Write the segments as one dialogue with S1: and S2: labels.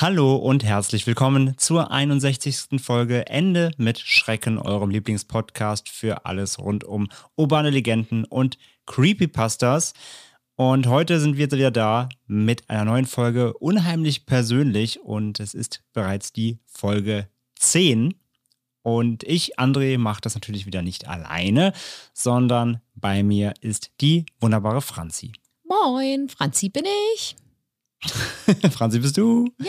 S1: Hallo und herzlich willkommen zur 61. Folge Ende mit Schrecken, eurem Lieblingspodcast für alles rund um urbane Legenden und Creepypastas. Und heute sind wir wieder da mit einer neuen Folge unheimlich persönlich und es ist bereits die Folge 10. Und ich, André, mache das natürlich wieder nicht alleine, sondern bei mir ist die wunderbare Franzi.
S2: Moin, Franzi bin ich.
S1: Franzi, bist du?
S2: Ja.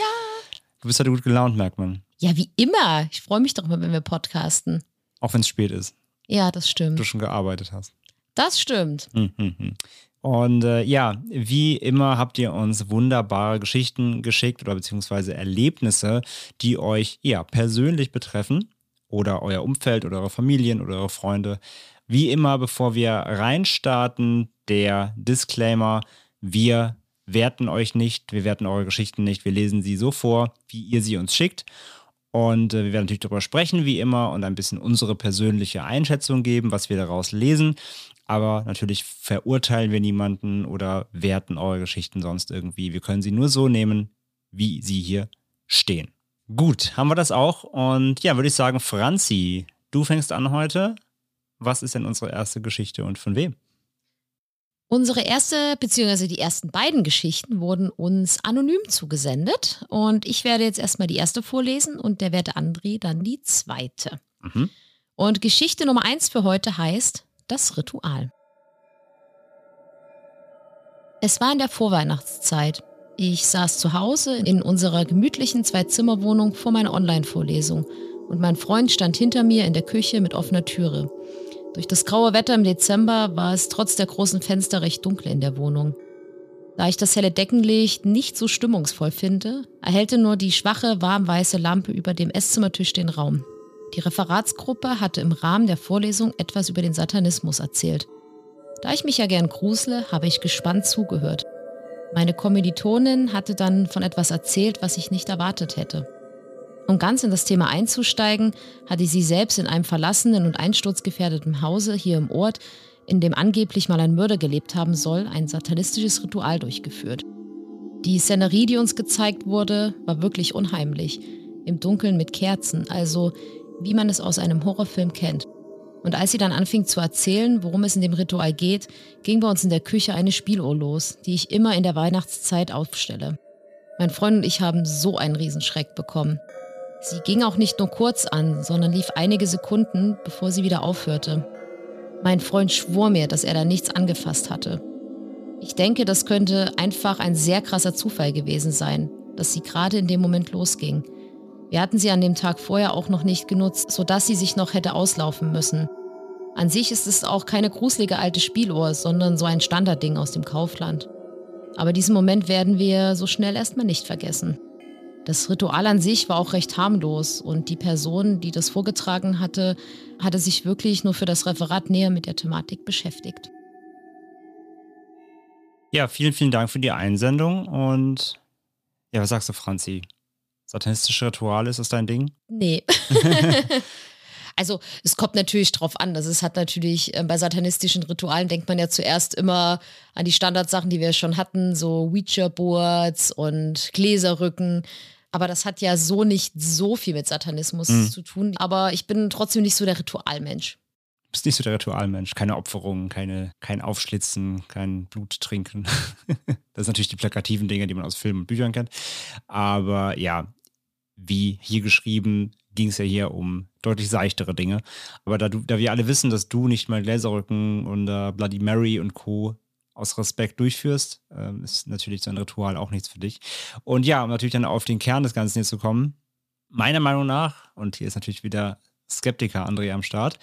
S1: Du bist heute gut gelaunt, merkt man.
S2: Ja, wie immer. Ich freue mich doch immer, wenn wir podcasten.
S1: Auch wenn es spät ist,
S2: Ja, das stimmt.
S1: du schon gearbeitet hast.
S2: Das stimmt.
S1: Mhm. Und äh, ja, wie immer habt ihr uns wunderbare Geschichten geschickt oder beziehungsweise Erlebnisse, die euch ja persönlich betreffen oder euer Umfeld oder eure Familien oder eure Freunde. Wie immer, bevor wir reinstarten, der Disclaimer, wir werten euch nicht, wir werten eure Geschichten nicht, wir lesen sie so vor, wie ihr sie uns schickt. Und äh, wir werden natürlich darüber sprechen, wie immer, und ein bisschen unsere persönliche Einschätzung geben, was wir daraus lesen. Aber natürlich verurteilen wir niemanden oder werten eure Geschichten sonst irgendwie. Wir können sie nur so nehmen, wie sie hier stehen. Gut, haben wir das auch. Und ja, würde ich sagen, Franzi, du fängst an heute. Was ist denn unsere erste Geschichte und von wem?
S2: Unsere erste, beziehungsweise die ersten beiden Geschichten wurden uns anonym zugesendet. Und ich werde jetzt erstmal die erste vorlesen und der werte André dann die zweite.
S1: Mhm.
S2: Und Geschichte Nummer eins für heute heißt Das Ritual. Es war in der Vorweihnachtszeit. Ich saß zu Hause in unserer gemütlichen Zwei-Zimmer-Wohnung vor meiner Online-Vorlesung und mein Freund stand hinter mir in der Küche mit offener Türe. Durch das graue Wetter im Dezember war es trotz der großen Fenster recht dunkel in der Wohnung. Da ich das helle Deckenlicht nicht so stimmungsvoll finde, erhellte nur die schwache, warmweiße Lampe über dem Esszimmertisch den Raum. Die Referatsgruppe hatte im Rahmen der Vorlesung etwas über den Satanismus erzählt. Da ich mich ja gern grusle, habe ich gespannt zugehört. Meine Kommilitonin hatte dann von etwas erzählt, was ich nicht erwartet hätte. Um ganz in das Thema einzusteigen, hatte sie selbst in einem verlassenen und einsturzgefährdeten Hause hier im Ort, in dem angeblich mal ein Mörder gelebt haben soll, ein satanistisches Ritual durchgeführt. Die Szenerie, die uns gezeigt wurde, war wirklich unheimlich. Im Dunkeln mit Kerzen, also wie man es aus einem Horrorfilm kennt. Und als sie dann anfing zu erzählen, worum es in dem Ritual geht, ging bei uns in der Küche eine Spieluhr los, die ich immer in der Weihnachtszeit aufstelle. Mein Freund und ich haben so einen Riesenschreck bekommen. Sie ging auch nicht nur kurz an, sondern lief einige Sekunden, bevor sie wieder aufhörte. Mein Freund schwor mir, dass er da nichts angefasst hatte. Ich denke, das könnte einfach ein sehr krasser Zufall gewesen sein, dass sie gerade in dem Moment losging. Wir hatten sie an dem Tag vorher auch noch nicht genutzt, sodass sie sich noch hätte auslaufen müssen. An sich ist es auch keine gruselige alte Spieluhr, sondern so ein Standardding aus dem Kaufland. Aber diesen Moment werden wir so schnell erstmal nicht vergessen. Das Ritual an sich war auch recht harmlos und die Person, die das vorgetragen hatte, hatte sich wirklich nur für das Referat näher mit der Thematik beschäftigt.
S1: Ja, vielen, vielen Dank für die Einsendung. Und ja, was sagst du, Franzi? Satanistische Rituale, ist das dein Ding?
S2: Nee. also es kommt natürlich drauf an. Das ist, hat natürlich äh, bei satanistischen Ritualen denkt man ja zuerst immer an die Standardsachen, die wir schon hatten, so Ouija-Boards und Gläserrücken. Aber das hat ja so nicht so viel mit Satanismus
S1: Mhm.
S2: zu tun. Aber ich bin trotzdem nicht so der Ritualmensch.
S1: Du bist nicht so der Ritualmensch. Keine Opferungen, keine, kein Aufschlitzen, kein Blut trinken. das sind natürlich die plakativen Dinge, die man aus Filmen und Büchern kennt. Aber ja, wie hier geschrieben, ging es ja hier um deutlich seichtere Dinge. Aber da, du, da wir alle wissen, dass du nicht mal Gläserrücken und äh, Bloody Mary und Co. aus Respekt durchführst, ähm, ist natürlich so ein Ritual auch nichts für dich. Und ja, um natürlich dann auf den Kern des Ganzen hier zu kommen, meiner Meinung nach, und hier ist natürlich wieder Skeptiker André am Start,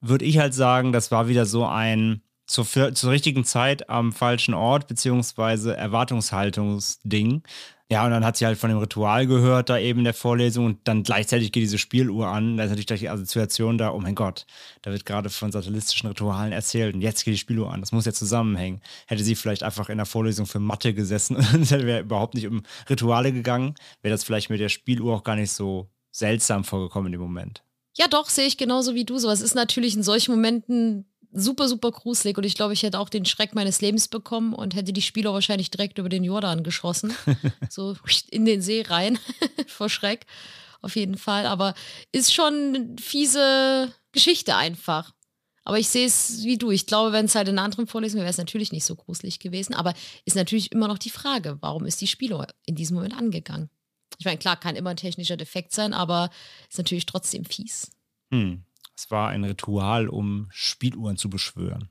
S1: würde ich halt sagen, das war wieder so ein zur, zur richtigen Zeit am falschen Ort, beziehungsweise Erwartungshaltungsding. Ja, und dann hat sie halt von dem Ritual gehört, da eben der Vorlesung, und dann gleichzeitig geht diese Spieluhr an. Da ist natürlich gleich die Assoziation da, oh mein Gott, da wird gerade von satanistischen Ritualen erzählt und jetzt geht die Spieluhr an. Das muss ja zusammenhängen. Hätte sie vielleicht einfach in der Vorlesung für Mathe gesessen und wäre überhaupt nicht um Rituale gegangen, wäre das vielleicht mit der Spieluhr auch gar nicht so seltsam vorgekommen in dem Moment.
S2: Ja, doch, sehe ich genauso wie du. So, es ist natürlich in solchen Momenten super, super gruselig und ich glaube, ich hätte auch den Schreck meines Lebens bekommen und hätte die Spieler wahrscheinlich direkt über den Jordan geschossen. so in den See rein vor Schreck. Auf jeden Fall. Aber ist schon eine fiese Geschichte einfach. Aber ich sehe es wie du. Ich glaube, wenn es halt in einer anderen Vorlesung wäre, wäre es natürlich nicht so gruselig gewesen. Aber ist natürlich immer noch die Frage, warum ist die Spieler in diesem Moment angegangen? Ich meine, klar, kann immer ein technischer Defekt sein, aber ist natürlich trotzdem fies.
S1: Hm. Es war ein Ritual, um Spieluhren zu beschwören.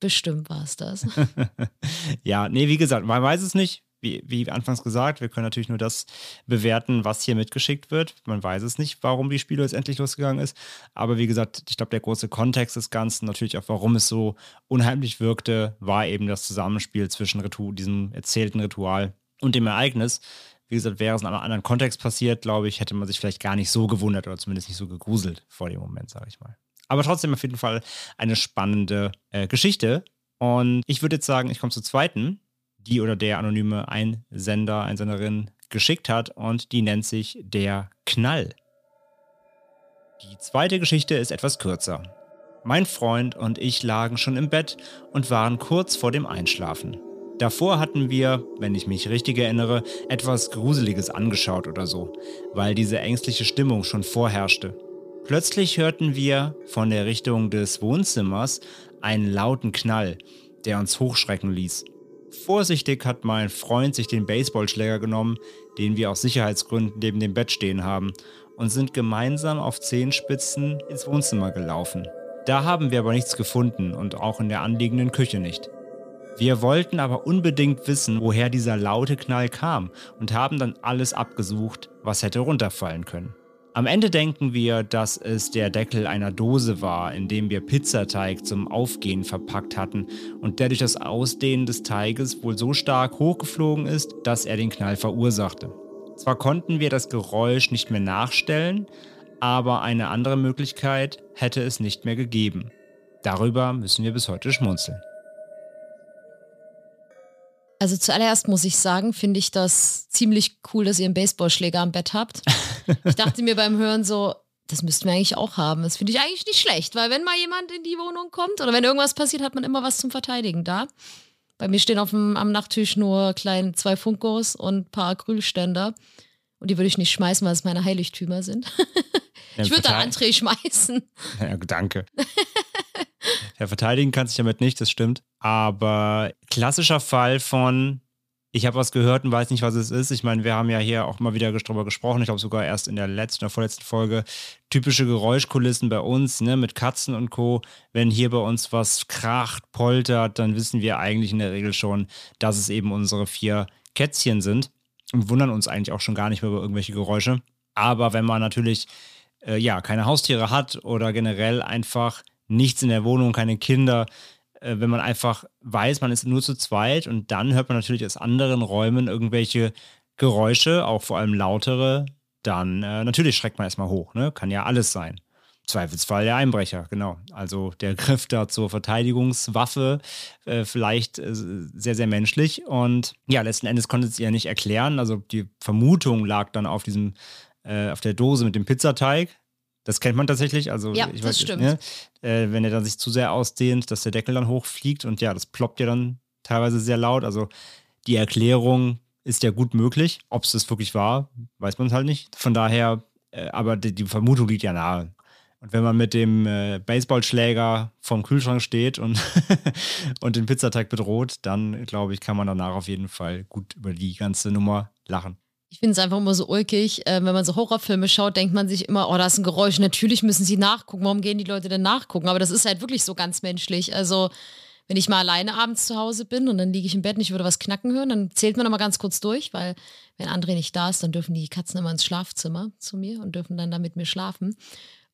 S2: Bestimmt war es das.
S1: ja, nee, wie gesagt, man weiß es nicht. Wie, wie anfangs gesagt, wir können natürlich nur das bewerten, was hier mitgeschickt wird. Man weiß es nicht, warum die Spieluhr jetzt endlich losgegangen ist. Aber wie gesagt, ich glaube, der große Kontext des Ganzen, natürlich auch warum es so unheimlich wirkte, war eben das Zusammenspiel zwischen Ritu diesem erzählten Ritual und dem Ereignis. Wie gesagt, wäre es in einem anderen Kontext passiert, glaube ich, hätte man sich vielleicht gar nicht so gewundert oder zumindest nicht so gegruselt vor dem Moment, sage ich mal. Aber trotzdem auf jeden Fall eine spannende äh, Geschichte. Und ich würde jetzt sagen, ich komme zur zweiten, die oder der anonyme Einsender, Einsenderin geschickt hat und die nennt sich der Knall. Die zweite Geschichte ist etwas kürzer. Mein Freund und ich lagen schon im Bett und waren kurz vor dem Einschlafen. Davor hatten wir, wenn ich mich richtig erinnere, etwas Gruseliges angeschaut oder so, weil diese ängstliche Stimmung schon vorherrschte. Plötzlich hörten wir von der Richtung des Wohnzimmers einen lauten Knall, der uns hochschrecken ließ. Vorsichtig hat mein Freund sich den Baseballschläger genommen, den wir aus Sicherheitsgründen neben dem Bett stehen haben, und sind gemeinsam auf Zehenspitzen ins Wohnzimmer gelaufen. Da haben wir aber nichts gefunden und auch in der anliegenden Küche nicht. Wir wollten aber unbedingt wissen, woher dieser laute Knall kam und haben dann alles abgesucht, was hätte runterfallen können. Am Ende denken wir, dass es der Deckel einer Dose war, in dem wir Pizzateig zum Aufgehen verpackt hatten und der durch das Ausdehnen des Teiges wohl so stark hochgeflogen ist, dass er den Knall verursachte. Zwar konnten wir das Geräusch nicht mehr nachstellen, aber eine andere Möglichkeit hätte es nicht mehr gegeben. Darüber müssen wir bis heute schmunzeln.
S2: Also zuallererst muss ich sagen, finde ich das ziemlich cool, dass ihr einen Baseballschläger am Bett habt. Ich dachte mir beim Hören so, das müssten wir eigentlich auch haben. Das finde ich eigentlich nicht schlecht, weil wenn mal jemand in die Wohnung kommt oder wenn irgendwas passiert, hat man immer was zum Verteidigen da. Bei mir stehen auf dem, am Nachttisch nur klein zwei Funkos und ein paar Acrylständer. Und die würde ich nicht schmeißen, weil es meine Heiligtümer sind. ich würde dann André schmeißen.
S1: Ja, danke. ja, verteidigen kann sich damit nicht, das stimmt. Aber klassischer Fall von, ich habe was gehört und weiß nicht, was es ist. Ich meine, wir haben ja hier auch mal wieder darüber gesprochen, ich glaube sogar erst in der letzten oder vorletzten Folge, typische Geräuschkulissen bei uns, ne, mit Katzen und Co. Wenn hier bei uns was kracht, poltert, dann wissen wir eigentlich in der Regel schon, dass es eben unsere vier Kätzchen sind und wundern uns eigentlich auch schon gar nicht mehr über irgendwelche Geräusche. Aber wenn man natürlich äh, ja keine Haustiere hat oder generell einfach nichts in der Wohnung, keine Kinder, äh, wenn man einfach weiß, man ist nur zu zweit und dann hört man natürlich aus anderen Räumen irgendwelche Geräusche, auch vor allem lautere, dann äh, natürlich schreckt man erstmal hoch, ne? Kann ja alles sein. Zweifelsfall der Einbrecher, genau. Also der Griff da zur Verteidigungswaffe, äh, vielleicht äh, sehr, sehr menschlich. Und ja, letzten Endes konnte es ihr nicht erklären. Also die Vermutung lag dann auf diesem, äh, auf der Dose mit dem Pizzateig. Das kennt man tatsächlich. Also,
S2: ja,
S1: ich
S2: das
S1: weiß,
S2: stimmt.
S1: Ne, äh, wenn er dann sich zu sehr ausdehnt, dass der Deckel dann hochfliegt und ja, das ploppt ja dann teilweise sehr laut. Also die Erklärung ist ja gut möglich. Ob es das wirklich war, weiß man halt nicht. Von daher, äh, aber die, die, Vermutung liegt ja nahe. Und wenn man mit dem äh, Baseballschläger vom Kühlschrank steht und, und den Pizzateig bedroht, dann glaube ich, kann man danach auf jeden Fall gut über die ganze Nummer lachen.
S2: Ich finde es einfach immer so ulkig. Äh, wenn man so Horrorfilme schaut, denkt man sich immer, oh, da ist ein Geräusch. Natürlich müssen sie nachgucken. Warum gehen die Leute denn nachgucken? Aber das ist halt wirklich so ganz menschlich. Also, wenn ich mal alleine abends zu Hause bin und dann liege ich im Bett und ich würde was knacken hören, dann zählt man immer ganz kurz durch, weil wenn André nicht da ist, dann dürfen die Katzen immer ins Schlafzimmer zu mir und dürfen dann da mit mir schlafen.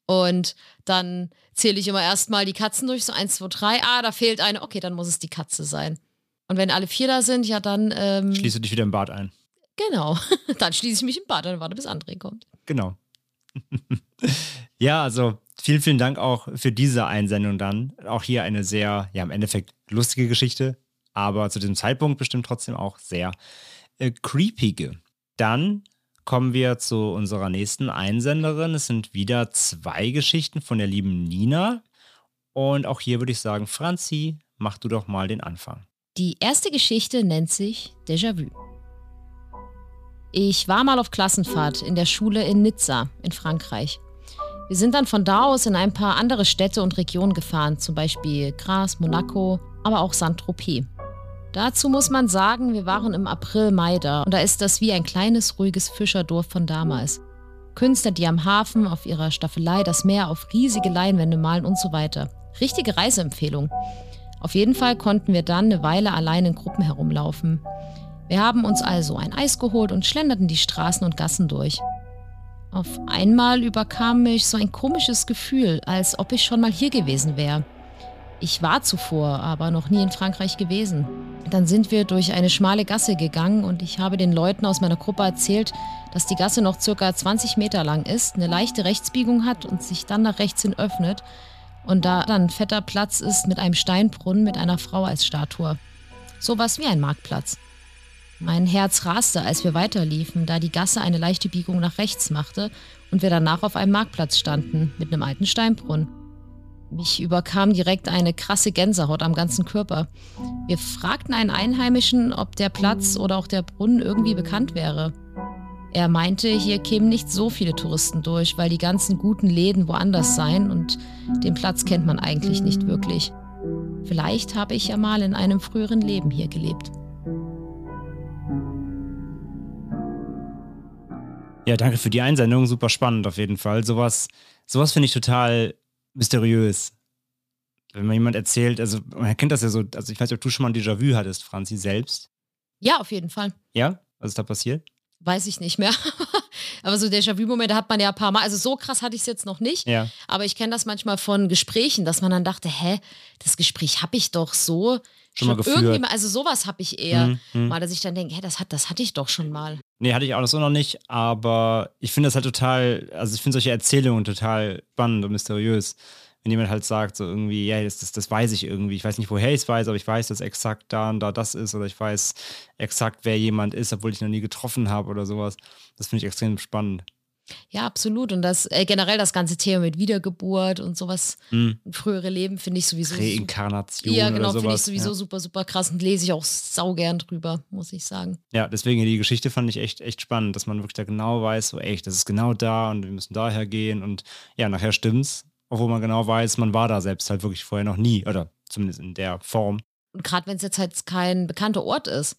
S2: Und dann zähle ich immer erstmal die Katzen durch, so eins, zwei, drei. Ah, da fehlt eine. Okay, dann muss es die Katze sein. Und wenn alle vier da sind, ja, dann. Ähm,
S1: Schließe dich wieder im Bad ein.
S2: Genau. dann schließe ich mich im Bad und warte, bis André kommt.
S1: Genau. ja, also vielen, vielen Dank auch für diese Einsendung dann. Auch hier eine sehr, ja, im Endeffekt lustige Geschichte, aber zu diesem Zeitpunkt bestimmt trotzdem auch sehr äh, creepige. Dann kommen wir zu unserer nächsten Einsenderin. Es sind wieder zwei Geschichten von der lieben Nina. Und auch hier würde ich sagen, Franzi, mach du doch mal den Anfang.
S2: Die erste Geschichte nennt sich Déjà-vu. Ich war mal auf Klassenfahrt in der Schule in Nizza in Frankreich. Wir sind dann von da aus in ein paar andere Städte und Regionen gefahren, zum Beispiel Gras, Monaco, aber auch Saint-Tropez. Dazu muss man sagen, wir waren im April, Mai da und da ist das wie ein kleines, ruhiges Fischerdorf von damals. Künstler, die am Hafen auf ihrer Staffelei das Meer auf riesige Leinwände malen und so weiter. Richtige Reiseempfehlung. Auf jeden Fall konnten wir dann eine Weile allein in Gruppen herumlaufen. Wir haben uns also ein Eis geholt und schlenderten die Straßen und Gassen durch. Auf einmal überkam mich so ein komisches Gefühl, als ob ich schon mal hier gewesen wäre. Ich war zuvor, aber noch nie in Frankreich gewesen. Dann sind wir durch eine schmale Gasse gegangen und ich habe den Leuten aus meiner Gruppe erzählt, dass die Gasse noch circa 20 Meter lang ist, eine leichte Rechtsbiegung hat und sich dann nach rechts hin öffnet und da dann fetter Platz ist mit einem Steinbrunnen mit einer Frau als Statue. Sowas wie ein Marktplatz. Mein Herz raste, als wir weiterliefen, da die Gasse eine leichte Biegung nach rechts machte und wir danach auf einem Marktplatz standen mit einem alten Steinbrunnen. Mich überkam direkt eine krasse Gänsehaut am ganzen Körper. Wir fragten einen Einheimischen, ob der Platz oder auch der Brunnen irgendwie bekannt wäre. Er meinte, hier kämen nicht so viele Touristen durch, weil die ganzen guten Läden woanders seien und den Platz kennt man eigentlich nicht wirklich. Vielleicht habe ich ja mal in einem früheren Leben hier gelebt.
S1: Ja, danke für die Einsendung. Super spannend auf jeden Fall. Sowas, sowas finde ich total mysteriös. Wenn man jemand erzählt, also man kennt das ja so, also ich weiß nicht, ob du schon mal ein Déjà-vu hattest, Franzi, selbst.
S2: Ja, auf jeden Fall.
S1: Ja? Was ist da passiert?
S2: Weiß ich nicht mehr. aber so Déjà-vu-Momente hat man ja ein paar Mal. Also so krass hatte ich es jetzt noch nicht.
S1: Ja.
S2: Aber ich kenne das manchmal von Gesprächen, dass man dann dachte, hä, das Gespräch habe ich doch so.
S1: Schon mal geführt.
S2: Irgendwie mal, also sowas habe ich eher
S1: Mhm, mhm.
S2: mal, dass ich dann denke, hä, das, hat, das hatte ich doch schon mal.
S1: Nee, hatte ich auch so noch nicht, aber ich finde das halt total, also ich finde solche Erzählungen total spannend und mysteriös. Wenn jemand halt sagt, so irgendwie, ja, das, das, das weiß ich irgendwie. Ich weiß nicht, woher ich es weiß, aber ich weiß, dass exakt da und da das ist oder ich weiß exakt, wer jemand ist, obwohl ich noch nie getroffen habe oder sowas. Das finde ich extrem spannend.
S2: Ja, absolut. Und das äh, generell das ganze Thema mit Wiedergeburt und sowas,
S1: Mhm.
S2: frühere Leben finde ich sowieso. super-
S1: Reinkarnation
S2: Ja, genau, finde ich sowieso
S1: ja.
S2: super, super krass und lese ich auch saugern drüber, muss ich sagen.
S1: ja, deswegen die Geschichte fand ich echt, echt spannend, dass man wirklich da genau weiß, so echt, das ist genau da und wir müssen daher gehen und ja, nachher stimmt's, obwohl man genau weiß, man war da selbst halt wirklich vorher noch nie oder zumindest in der Form.
S2: Und gerade wenn es jetzt halt kein bekannter Ort ist.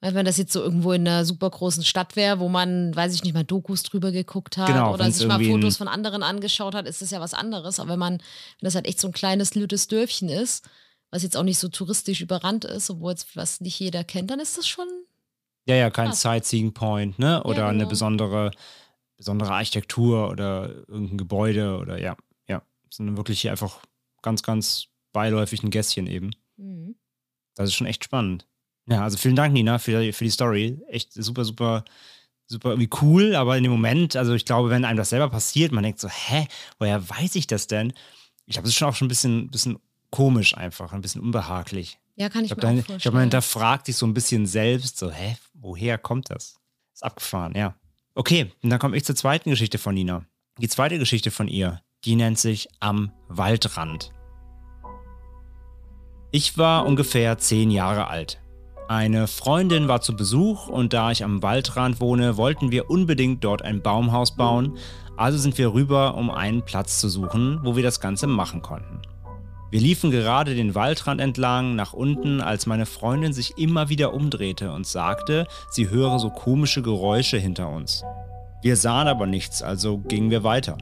S2: Weil Wenn das jetzt so irgendwo in einer super großen Stadt wäre, wo man, weiß ich nicht mal, Dokus drüber geguckt hat
S1: Genau,
S2: oder sich mal Fotos von anderen angeschaut hat, ist das ja was anderes. Aber wenn man, wenn das halt echt so ein kleines, lüttes Dörfchen ist, was jetzt auch nicht so touristisch überrannt ist, obwohl jetzt was nicht jeder kennt, dann ist das schon
S1: Ja, ja, kein
S2: Krass.
S1: Sightseeing Point, ne? Oder
S2: Ja,
S1: eine
S2: genau.
S1: besondere, besondere Architektur oder irgendein Gebäude oder ja, ja. Sondern wirklich hier einfach ganz, ganz beiläufig ein Gässchen eben.
S2: mhm.
S1: Das ist schon echt spannend. Ja, also vielen Dank, Nina, für, die- für die Story. Echt super, super, super irgendwie cool, aber in dem Moment, also ich glaube, wenn einem das selber passiert, man denkt so, hä, woher weiß ich das denn? Ich glaube, das ist schon auch schon ein bisschen, bisschen komisch einfach, ein bisschen unbehaglich.
S2: Ja, kann
S1: Ich
S2: ich,
S1: glaube,
S2: mir
S1: dann-
S2: auch
S1: ich
S2: vorstellen.
S1: glaube, man hinterfragt sich so ein bisschen selbst, so, hä, woher kommt das? Ist abgefahren, ja. Okay, und dann komme ich zur zweiten Geschichte von Nina. Die zweite Geschichte von ihr, die nennt sich Am Waldrand. Ich war ungefähr zehn Jahre alt. Eine Freundin war zu Besuch und da ich am Waldrand wohne, wollten wir unbedingt dort ein Baumhaus bauen. Also sind wir rüber, um einen Platz zu suchen, wo wir das Ganze machen konnten. Wir liefen gerade den Waldrand entlang nach unten, als meine Freundin sich immer wieder umdrehte und sagte, sie höre so komische Geräusche hinter uns. Wir sahen aber nichts, also gingen wir weiter.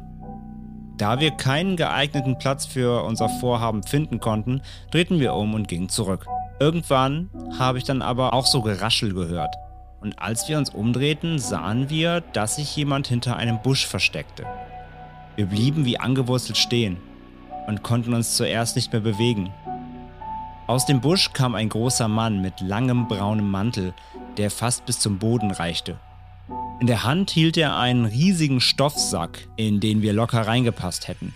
S1: Da wir keinen geeigneten Platz für unser Vorhaben finden konnten, drehten wir um und gingen zurück. Irgendwann habe ich dann aber auch so Geraschel gehört. Und als wir uns umdrehten, sahen wir, dass sich jemand hinter einem Busch versteckte. Wir blieben wie angewurzelt stehen und konnten uns zuerst nicht mehr bewegen. Aus dem Busch kam ein großer Mann mit langem braunem Mantel, der fast bis zum Boden reichte. In der Hand hielt er einen riesigen Stoffsack, in den wir locker reingepasst hätten.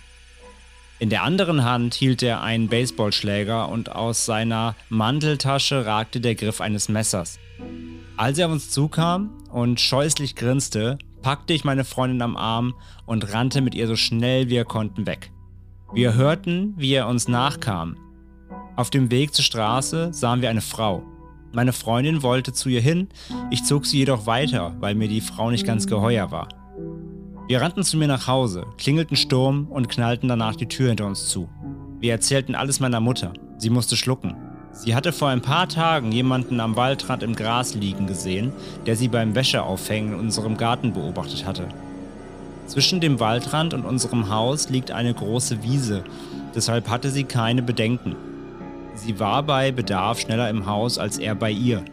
S1: In der anderen Hand hielt er einen Baseballschläger und aus seiner Manteltasche ragte der Griff eines Messers. Als er auf uns zukam und scheußlich grinste, packte ich meine Freundin am Arm und rannte mit ihr so schnell wir konnten weg. Wir hörten, wie er uns nachkam. Auf dem Weg zur Straße sahen wir eine Frau. Meine Freundin wollte zu ihr hin, ich zog sie jedoch weiter, weil mir die Frau nicht ganz geheuer war. Wir rannten zu mir nach Hause, klingelten Sturm und knallten danach die Tür hinter uns zu. Wir erzählten alles meiner Mutter. Sie musste schlucken. Sie hatte vor ein paar Tagen jemanden am Waldrand im Gras liegen gesehen, der sie beim Wäscheaufhängen in unserem Garten beobachtet hatte. Zwischen dem Waldrand und unserem Haus liegt eine große Wiese, deshalb hatte sie keine Bedenken. Sie war bei Bedarf schneller im Haus als er bei ihr.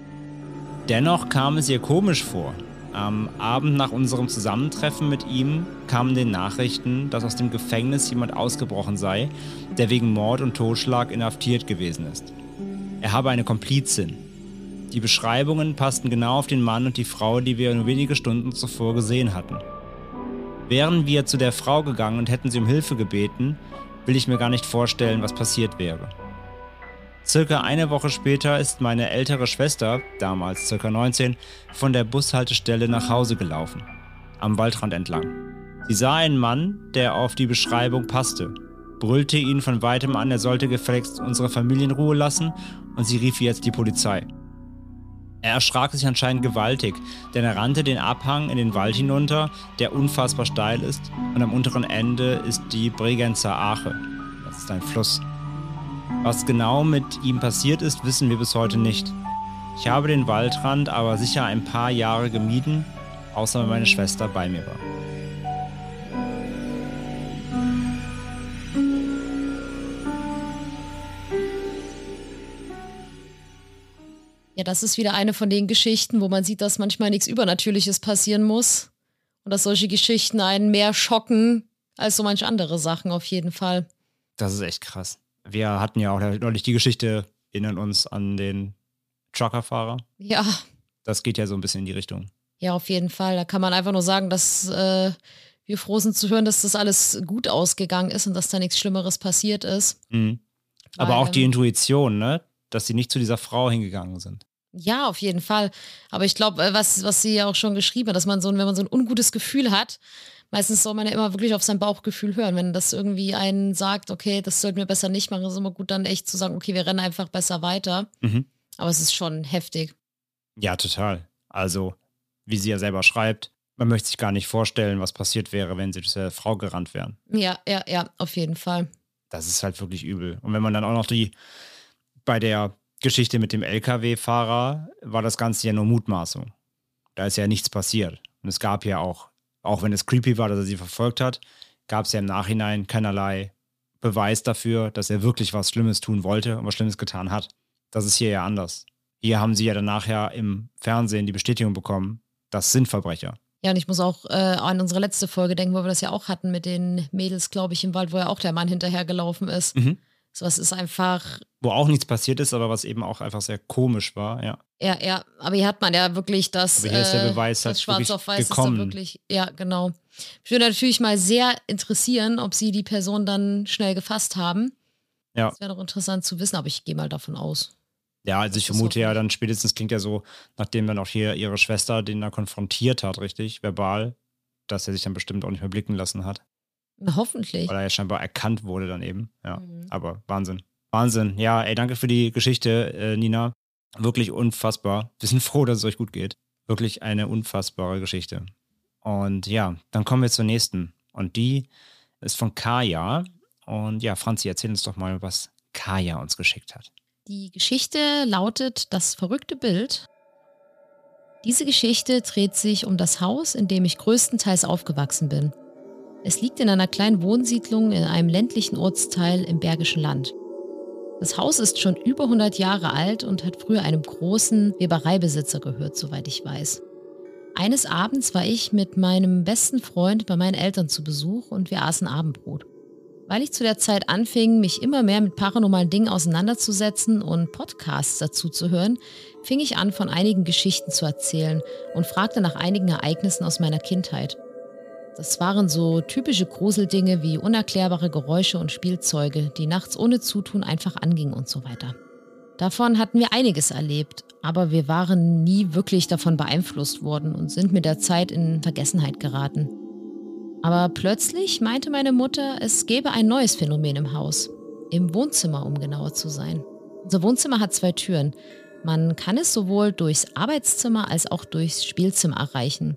S1: Dennoch kam es ihr komisch vor, am Abend nach unserem Zusammentreffen mit ihm kamen den Nachrichten, dass aus dem Gefängnis jemand ausgebrochen sei, der wegen Mord und Totschlag inhaftiert gewesen ist. Er habe eine Komplizin. Die Beschreibungen passten genau auf den Mann und die Frau, die wir nur wenige Stunden zuvor gesehen hatten. Wären wir zu der Frau gegangen und hätten sie um Hilfe gebeten, will ich mir gar nicht vorstellen, was passiert wäre. Circa eine Woche später ist meine ältere Schwester, damals circa 19, von der Bushaltestelle nach Hause gelaufen, am Waldrand entlang. Sie sah einen Mann, der auf die Beschreibung passte, brüllte ihn von weitem an, er sollte gefälligst unsere Familie in Ruhe lassen und sie rief jetzt die Polizei. Er erschrak sich anscheinend gewaltig, denn er rannte den Abhang in den Wald hinunter, der unfassbar steil ist, und am unteren Ende ist die Bregenzer Ache. Das ist ein Fluss. Was genau mit ihm passiert ist, wissen wir bis heute nicht. Ich habe den Waldrand aber sicher ein paar Jahre gemieden, außer wenn meine Schwester bei mir war.
S2: Ja, das ist wieder eine von den Geschichten, wo man sieht, dass manchmal nichts Übernatürliches passieren muss. Und dass solche Geschichten einen mehr schocken als so manche andere Sachen auf jeden Fall.
S1: Das ist echt krass. Wir hatten ja auch neulich die Geschichte, erinnern uns an den Truckerfahrer.
S2: Ja.
S1: Das geht ja so ein bisschen in die Richtung.
S2: Ja, auf jeden Fall. Da kann man einfach nur sagen, dass äh, wir froh sind zu hören, dass das alles gut ausgegangen ist und dass da nichts Schlimmeres passiert ist.
S1: Mhm. Aber
S2: Weil,
S1: auch die
S2: ähm,
S1: Intuition, ne? Dass sie nicht zu dieser Frau hingegangen sind.
S2: Ja, auf jeden Fall. Aber ich glaube, äh, was, was sie ja auch schon geschrieben hat, dass man so, wenn man so ein ungutes Gefühl hat, meistens soll man ja immer wirklich auf sein Bauchgefühl hören. Wenn das irgendwie einen sagt, okay, das sollten wir besser nicht machen, ist immer gut, dann echt zu sagen, okay, wir rennen einfach besser weiter.
S1: Mhm.
S2: Aber es ist schon heftig.
S1: Ja, total. Also, wie sie ja selber schreibt, man möchte sich gar nicht vorstellen, was passiert wäre, wenn sie durch diese Frau gerannt wären.
S2: Ja, ja, ja, auf jeden Fall.
S1: Das ist halt wirklich übel. Und wenn man dann auch noch die, bei der Geschichte mit dem LKW-Fahrer war das Ganze ja nur Mutmaßung. Da ist ja nichts passiert. Und es gab ja auch, auch wenn es creepy war, dass er sie verfolgt hat, gab es ja im Nachhinein keinerlei Beweis dafür, dass er wirklich was Schlimmes tun wollte und was Schlimmes getan hat. Das ist hier ja anders. Hier haben sie ja danach ja im Fernsehen die Bestätigung bekommen, das sind Verbrecher.
S2: Ja, und ich muss auch äh, an unsere letzte Folge denken, wo wir das ja auch hatten mit den Mädels, glaube ich, im Wald, wo ja auch der Mann hinterhergelaufen ist.
S1: Mhm.
S2: So, es ist einfach,
S1: Wo auch nichts passiert ist, aber was eben auch einfach sehr komisch war, ja.
S2: Ja, ja, aber hier hat man ja wirklich das,
S1: Aber hier ist der
S2: äh,
S1: Beweis
S2: das Schwarz auf Weiß
S1: gekommen.
S2: ist da wirklich, ja, genau. Ich würde natürlich mal sehr interessieren, ob sie die Person dann schnell gefasst haben.
S1: Ja.
S2: Das wäre doch interessant zu wissen, aber ich gehe mal davon aus.
S1: Ja, also ich vermute ja dann spätestens klingt ja so, nachdem dann auch hier ihre Schwester den da konfrontiert hat, richtig, verbal, dass er sich dann bestimmt auch nicht mehr blicken lassen hat,
S2: Na, hoffentlich.
S1: weil er ja scheinbar erkannt wurde dann eben. Ja,
S2: Mhm.
S1: aber Wahnsinn. Wahnsinn. Ja, ey, danke für die Geschichte, äh, Nina. Wirklich unfassbar. Wir sind froh, dass es euch gut geht. Wirklich eine unfassbare Geschichte. Und ja, dann kommen wir zur nächsten. Und die ist von Kaya. Und ja, Franzi, erzähl uns doch mal, was Kaya uns geschickt hat.
S2: Die Geschichte lautet Das verrückte Bild. Diese Geschichte dreht sich um das Haus, in dem ich größtenteils aufgewachsen bin. Es liegt in einer kleinen Wohnsiedlung in einem ländlichen Ortsteil im Bergischen Land. Das Haus ist schon über 100 Jahre alt und hat früher einem großen Webereibesitzer gehört, soweit ich weiß. Eines Abends war ich mit meinem besten Freund bei meinen Eltern zu Besuch und wir aßen Abendbrot. Weil ich zu der Zeit anfing, mich immer mehr mit paranormalen Dingen auseinanderzusetzen und Podcasts dazu zu hören, fing ich an, von einigen Geschichten zu erzählen und fragte nach einigen Ereignissen aus meiner Kindheit. Das waren so typische Gruseldinge wie unerklärbare Geräusche und Spielzeuge, die nachts ohne Zutun einfach angingen und so weiter. Davon hatten wir einiges erlebt, aber wir waren nie wirklich davon beeinflusst worden und sind mit der Zeit in Vergessenheit geraten. Aber plötzlich meinte meine Mutter, es gäbe ein neues Phänomen im Haus. Im Wohnzimmer, um genauer zu sein. Unser Wohnzimmer hat zwei Türen. Man kann es sowohl durchs Arbeitszimmer als auch durchs Spielzimmer erreichen.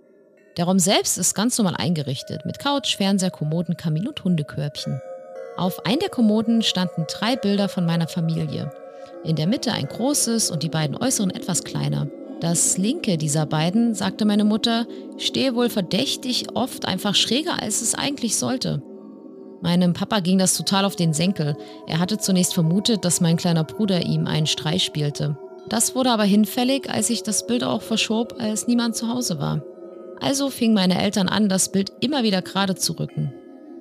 S2: Der Raum selbst ist ganz normal eingerichtet, mit Couch, Fernseher, Kommoden, Kamin und Hundekörbchen. Auf ein der Kommoden standen drei Bilder von meiner Familie. In der Mitte ein großes und die beiden äußeren etwas kleiner. Das linke dieser beiden, sagte meine Mutter, stehe wohl verdächtig oft einfach schräger, als es eigentlich sollte. Meinem Papa ging das total auf den Senkel. Er hatte zunächst vermutet, dass mein kleiner Bruder ihm einen Streich spielte. Das wurde aber hinfällig, als ich das Bild auch verschob, als niemand zu Hause war. Also fingen meine Eltern an, das Bild immer wieder gerade zu rücken.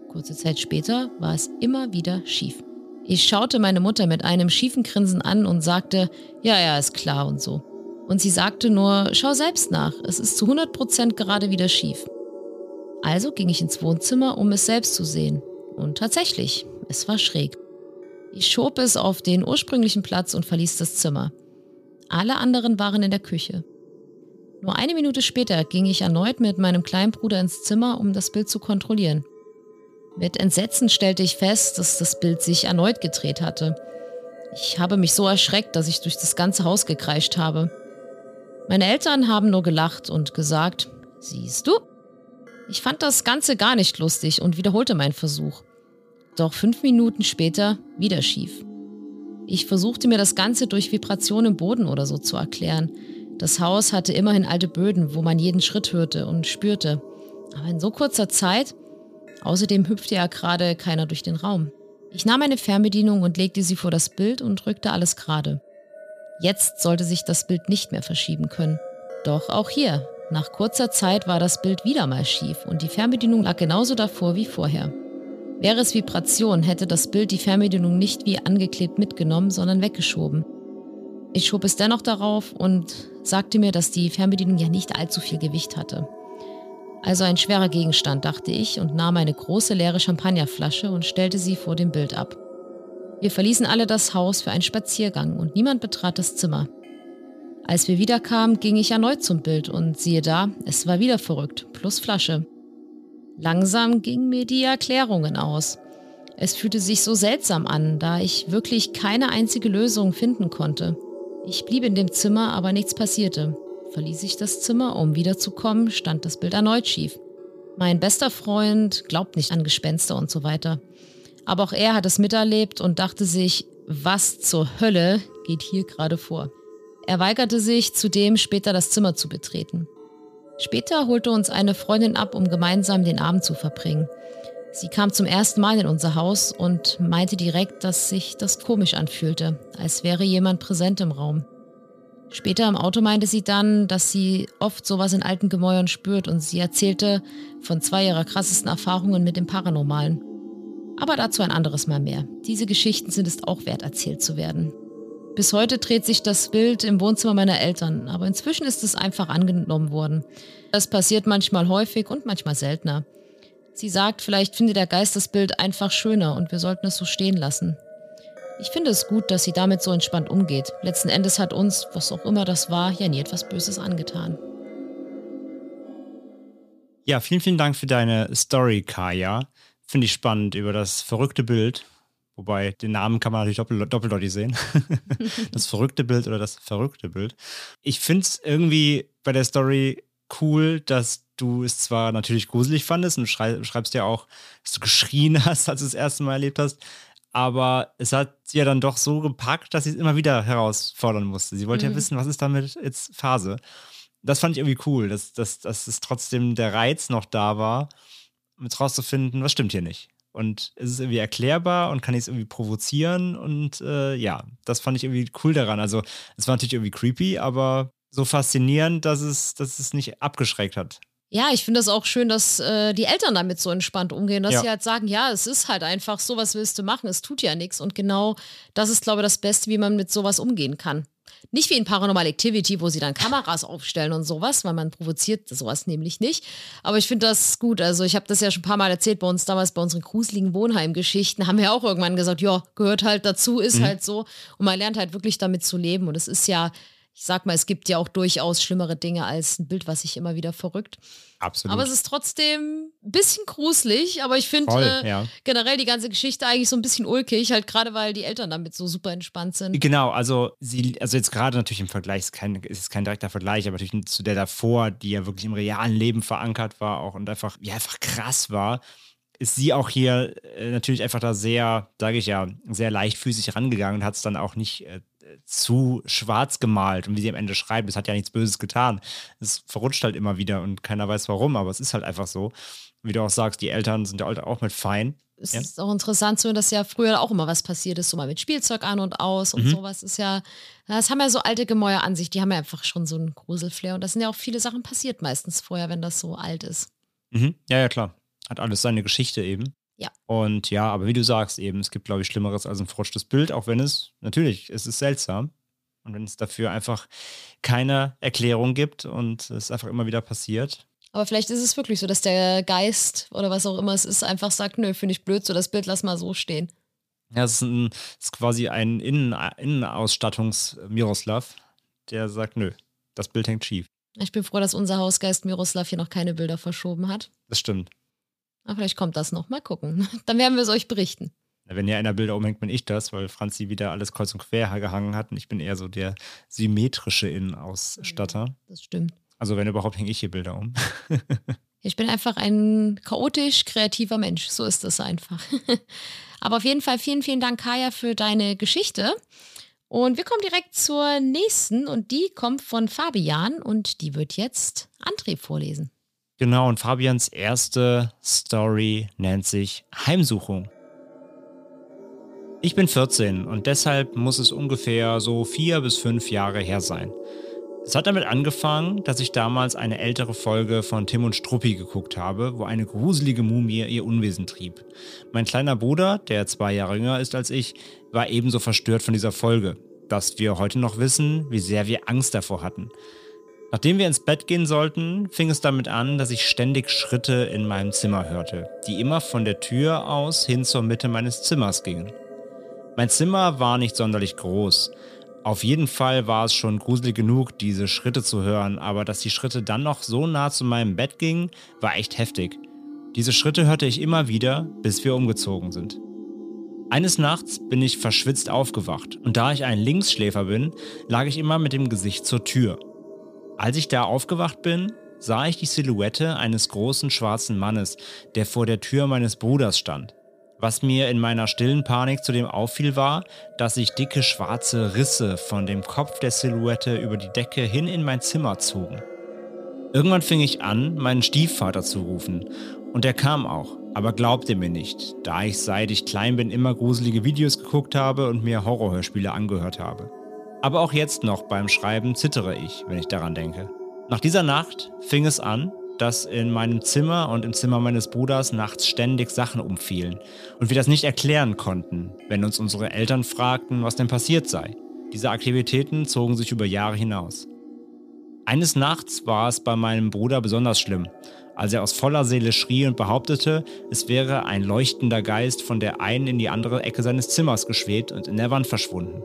S2: Kurze Zeit später war es immer wieder schief. Ich schaute meine Mutter mit einem schiefen Grinsen an und sagte, ja, ja, ist klar und so. Und sie sagte nur, schau selbst nach, es ist zu 100% gerade wieder schief. Also ging ich ins Wohnzimmer, um es selbst zu sehen. Und tatsächlich, es war schräg. Ich schob es auf den ursprünglichen Platz und verließ das Zimmer. Alle anderen waren in der Küche. Nur eine Minute später ging ich erneut mit meinem kleinen Bruder ins Zimmer, um das Bild zu kontrollieren. Mit Entsetzen stellte ich fest, dass das Bild sich erneut gedreht hatte. Ich habe mich so erschreckt, dass ich durch das ganze Haus gekreischt habe. Meine Eltern haben nur gelacht und gesagt, siehst du? Ich fand das Ganze gar nicht lustig und wiederholte meinen Versuch. Doch fünf Minuten später wieder schief. Ich versuchte mir das Ganze durch Vibration im Boden oder so zu erklären. Das Haus hatte immerhin alte Böden, wo man jeden Schritt hörte und spürte. Aber in so kurzer Zeit? Außerdem hüpfte ja gerade keiner durch den Raum. Ich nahm eine Fernbedienung und legte sie vor das Bild und rückte alles gerade. Jetzt sollte sich das Bild nicht mehr verschieben können. Doch auch hier, nach kurzer Zeit war das Bild wieder mal schief und die Fernbedienung lag genauso davor wie vorher. Wäre es Vibration, hätte das Bild die Fernbedienung nicht wie angeklebt mitgenommen, sondern weggeschoben. Ich schob es dennoch darauf und sagte mir, dass die Fernbedienung ja nicht allzu viel Gewicht hatte. Also ein schwerer Gegenstand, dachte ich und nahm eine große leere Champagnerflasche und stellte sie vor dem Bild ab. Wir verließen alle das Haus für einen Spaziergang und niemand betrat das Zimmer. Als wir wiederkamen, ging ich erneut zum Bild und siehe da, es war wieder verrückt, plus Flasche. Langsam gingen mir die Erklärungen aus. Es fühlte sich so seltsam an, da ich wirklich keine einzige Lösung finden konnte. Ich blieb in dem Zimmer, aber nichts passierte. Verließ ich das Zimmer, um wiederzukommen, stand das Bild erneut schief. Mein bester Freund glaubt nicht an Gespenster und so weiter. Aber auch er hat es miterlebt und dachte sich, was zur Hölle geht hier gerade vor? Er weigerte sich zudem später das Zimmer zu betreten. Später holte uns eine Freundin ab, um gemeinsam den Abend zu verbringen. Sie kam zum ersten Mal in unser Haus und meinte direkt, dass sich das komisch anfühlte, als wäre jemand präsent im Raum. Später im Auto meinte sie dann, dass sie oft sowas in alten Gemäuern spürt und sie erzählte von zwei ihrer krassesten Erfahrungen mit dem Paranormalen. Aber dazu ein anderes Mal mehr. Diese Geschichten sind es auch wert, erzählt zu werden. Bis heute dreht sich das Bild im Wohnzimmer meiner Eltern, aber inzwischen ist es einfach angenommen worden. Das passiert manchmal häufig und manchmal seltener. Sie sagt, vielleicht finde der Geist das Bild einfach schöner und wir sollten es so stehen lassen. Ich finde es gut, dass sie damit so entspannt umgeht. Letzten Endes hat uns, was auch immer das war, ja nie etwas Böses angetan.
S1: Ja, vielen, vielen Dank für deine Story, Kaya. Finde ich spannend über das verrückte Bild. Wobei den Namen kann man natürlich doppel doppeldeutig sehen. das verrückte Bild oder das verrückte Bild. Ich finde es irgendwie bei der Story cool, dass du es zwar natürlich gruselig fandest und schrei schreibst ja auch, dass du geschrien hast, als du es das erste Mal erlebt hast, aber es hat sie ja dann doch so gepackt, dass sie es immer wieder herausfordern musste. Sie wollte mhm. ja wissen, was ist damit jetzt Phase. Das fand ich irgendwie cool, dass, dass, dass es trotzdem der Reiz noch da war mit rauszufinden, was stimmt hier nicht. Und es ist irgendwie erklärbar und kann ich es irgendwie provozieren. Und äh, ja, das fand ich irgendwie cool daran. Also, es war natürlich irgendwie creepy, aber so faszinierend, dass es, dass es nicht abgeschreckt hat.
S2: Ja, ich finde das auch schön, dass äh, die Eltern damit so entspannt umgehen, dass
S1: Ja.
S2: sie halt sagen, ja, es ist halt einfach so, was willst du machen, es tut ja nichts. Und genau das ist, glaube ich, das Beste, wie man mit sowas umgehen kann. Nicht wie in Paranormal Activity, wo sie dann Kameras aufstellen und sowas, weil man provoziert sowas nämlich nicht. Aber ich finde das gut. Also ich habe das ja schon ein paar Mal erzählt bei uns damals bei unseren gruseligen Wohnheimgeschichten. Haben wir auch irgendwann gesagt, ja, gehört halt dazu, ist halt so. Und man lernt halt wirklich damit zu leben. Und es ist ja, ich sag mal, es gibt ja auch durchaus schlimmere Dinge als ein Bild, was sich immer wieder verrückt.
S1: Absolut.
S2: Aber es ist trotzdem ein bisschen gruselig, aber ich finde äh,
S1: ja.
S2: generell die ganze Geschichte eigentlich so ein bisschen ulkig, halt gerade weil die Eltern damit so super entspannt sind.
S1: Genau, also sie, also jetzt gerade natürlich im Vergleich, ist kein, ist kein direkter Vergleich, aber natürlich zu der davor, die ja wirklich im realen Leben verankert war auch und einfach, ja, einfach krass war, ist sie auch hier äh, natürlich einfach da sehr, sage ich ja, sehr leichtfüßig rangegangen und hat es dann auch nicht äh, zu schwarz gemalt. Und wie sie am Ende schreibt, es hat ja nichts Böses getan. Es verrutscht halt immer wieder und keiner weiß warum, aber es ist halt einfach so. Wie du auch sagst, die Eltern sind ja auch mit fein.
S2: Es
S1: Ja.
S2: ist auch interessant zu hören, dass ja früher auch immer was passiert ist, so mal mit Spielzeug an und aus
S1: Mhm.
S2: und sowas ist ja, das haben ja so alte Gemäuer an sich, die haben ja einfach schon so einen Gruselflair und das sind ja auch viele Sachen passiert meistens vorher, wenn das so alt ist.
S1: Mhm. Ja, ja, klar. Hat alles seine Geschichte eben.
S2: Ja.
S1: Und ja, aber wie du sagst eben, es gibt, glaube ich, Schlimmeres als ein verrutschtes Bild, auch wenn es, natürlich, es ist seltsam. Und wenn es dafür einfach keine Erklärung gibt und es einfach immer wieder passiert.
S2: Aber vielleicht ist es wirklich so, dass der Geist oder was auch immer es ist, einfach sagt, nö, finde ich blöd, so das Bild lass mal so stehen.
S1: Ja, es ist, ein, es ist quasi ein Innen, Innenausstattungs-Miroslav, der sagt, nö, das Bild hängt schief.
S2: Ich bin froh, dass unser Hausgeist Miroslav hier noch keine Bilder verschoben hat.
S1: Das stimmt.
S2: Aber vielleicht kommt das noch. Mal gucken. Dann werden wir es euch berichten.
S1: Wenn ja einer Bilder umhängt, bin ich das, weil Franzi wieder alles kreuz und quer gehangen hat und ich bin eher so der symmetrische Innenausstatter.
S2: Das stimmt.
S1: Also wenn überhaupt, hänge ich hier Bilder um.
S2: Ich bin einfach ein chaotisch kreativer Mensch. So ist es einfach. Aber auf jeden Fall vielen, vielen Dank, Kaya, für deine Geschichte. Und wir kommen direkt zur nächsten und die kommt von Fabian und die wird jetzt André vorlesen.
S1: Genau, und Fabians erste Story nennt sich Heimsuchung. Ich bin 14 und deshalb muss es ungefähr so vier bis fünf Jahre her sein. Es hat damit angefangen, dass ich damals eine ältere Folge von Tim und Struppi geguckt habe, wo eine gruselige Mumie ihr Unwesen trieb. Mein kleiner Bruder, der zwei Jahre jünger ist als ich, war ebenso verstört von dieser Folge, dass wir heute noch wissen, wie sehr wir Angst davor hatten. Nachdem wir ins Bett gehen sollten, fing es damit an, dass ich ständig Schritte in meinem Zimmer hörte, die immer von der Tür aus hin zur Mitte meines Zimmers gingen. Mein Zimmer war nicht sonderlich groß. Auf jeden Fall war es schon gruselig genug, diese Schritte zu hören, aber dass die Schritte dann noch so nah zu meinem Bett gingen, war echt heftig. Diese Schritte hörte ich immer wieder, bis wir umgezogen sind. Eines Nachts bin ich verschwitzt aufgewacht und da ich ein Linksschläfer bin, lag ich immer mit dem Gesicht zur Tür. Als ich da aufgewacht bin, sah ich die Silhouette eines großen schwarzen Mannes, der vor der Tür meines Bruders stand. Was mir in meiner stillen Panik zudem auffiel, war, dass sich dicke schwarze Risse von dem Kopf der Silhouette über die Decke hin in mein Zimmer zogen. Irgendwann fing ich an, meinen Stiefvater zu rufen. Und er kam auch, aber glaubte mir nicht, da ich seit ich klein bin immer gruselige Videos geguckt habe und mir Horrorhörspiele angehört habe. Aber auch jetzt noch beim Schreiben zittere ich, wenn ich daran denke. Nach dieser Nacht fing es an, dass in meinem Zimmer und im Zimmer meines Bruders nachts ständig Sachen umfielen und wir das nicht erklären konnten, wenn uns unsere Eltern fragten, was denn passiert sei. Diese Aktivitäten zogen sich über Jahre hinaus. Eines Nachts war es bei meinem Bruder besonders schlimm, als er aus voller Seele schrie und behauptete, es wäre ein leuchtender Geist von der einen in die andere Ecke seines Zimmers geschwebt und in der Wand verschwunden.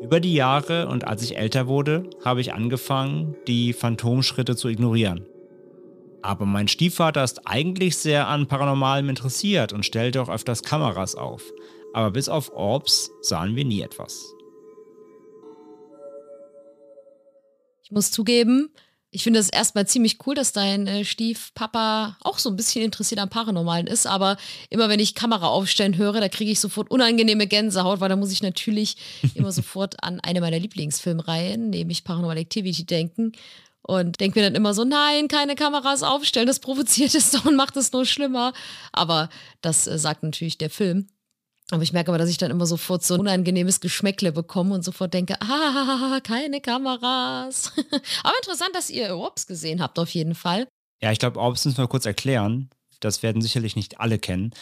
S1: Über die Jahre und als ich älter wurde, habe ich angefangen, die Phantomschritte zu ignorieren. Aber mein Stiefvater ist eigentlich sehr an Paranormalem interessiert und stellte auch öfters Kameras auf. Aber bis auf Orbs sahen wir nie etwas.
S2: Ich muss zugeben, ich finde es erstmal ziemlich cool, dass dein äh, Stiefpapa auch so ein bisschen interessiert am Paranormalen ist, aber immer wenn ich Kamera aufstellen höre, da kriege ich sofort unangenehme Gänsehaut, weil da muss ich natürlich immer sofort an eine meiner Lieblingsfilmreihen, nämlich Paranormal Activity, denken. Und denke mir dann immer so, nein, keine Kameras aufstellen, das provoziert es doch und macht es nur schlimmer. Aber das äh, sagt natürlich der Film. Aber ich merke aber, dass ich dann immer sofort so ein unangenehmes Geschmäckle bekomme und sofort denke, ah, keine Kameras. aber interessant, dass ihr Orbs gesehen habt, auf jeden Fall.
S1: Ja, ich glaube, Orbs müssen wir kurz erklären. Das werden sicherlich nicht alle kennen.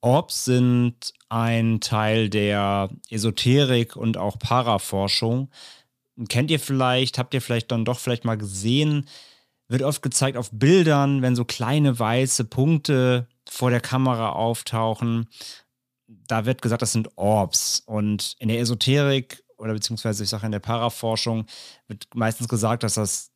S1: Orbs sind ein Teil der Esoterik und auch Paraforschung. Kennt ihr vielleicht, habt ihr vielleicht dann doch vielleicht mal gesehen, wird oft gezeigt auf Bildern, wenn so kleine weiße Punkte vor der Kamera auftauchen. Da wird gesagt, das sind Orbs. Und in der Esoterik oder beziehungsweise ich sage in der Paraforschung wird meistens gesagt, dass das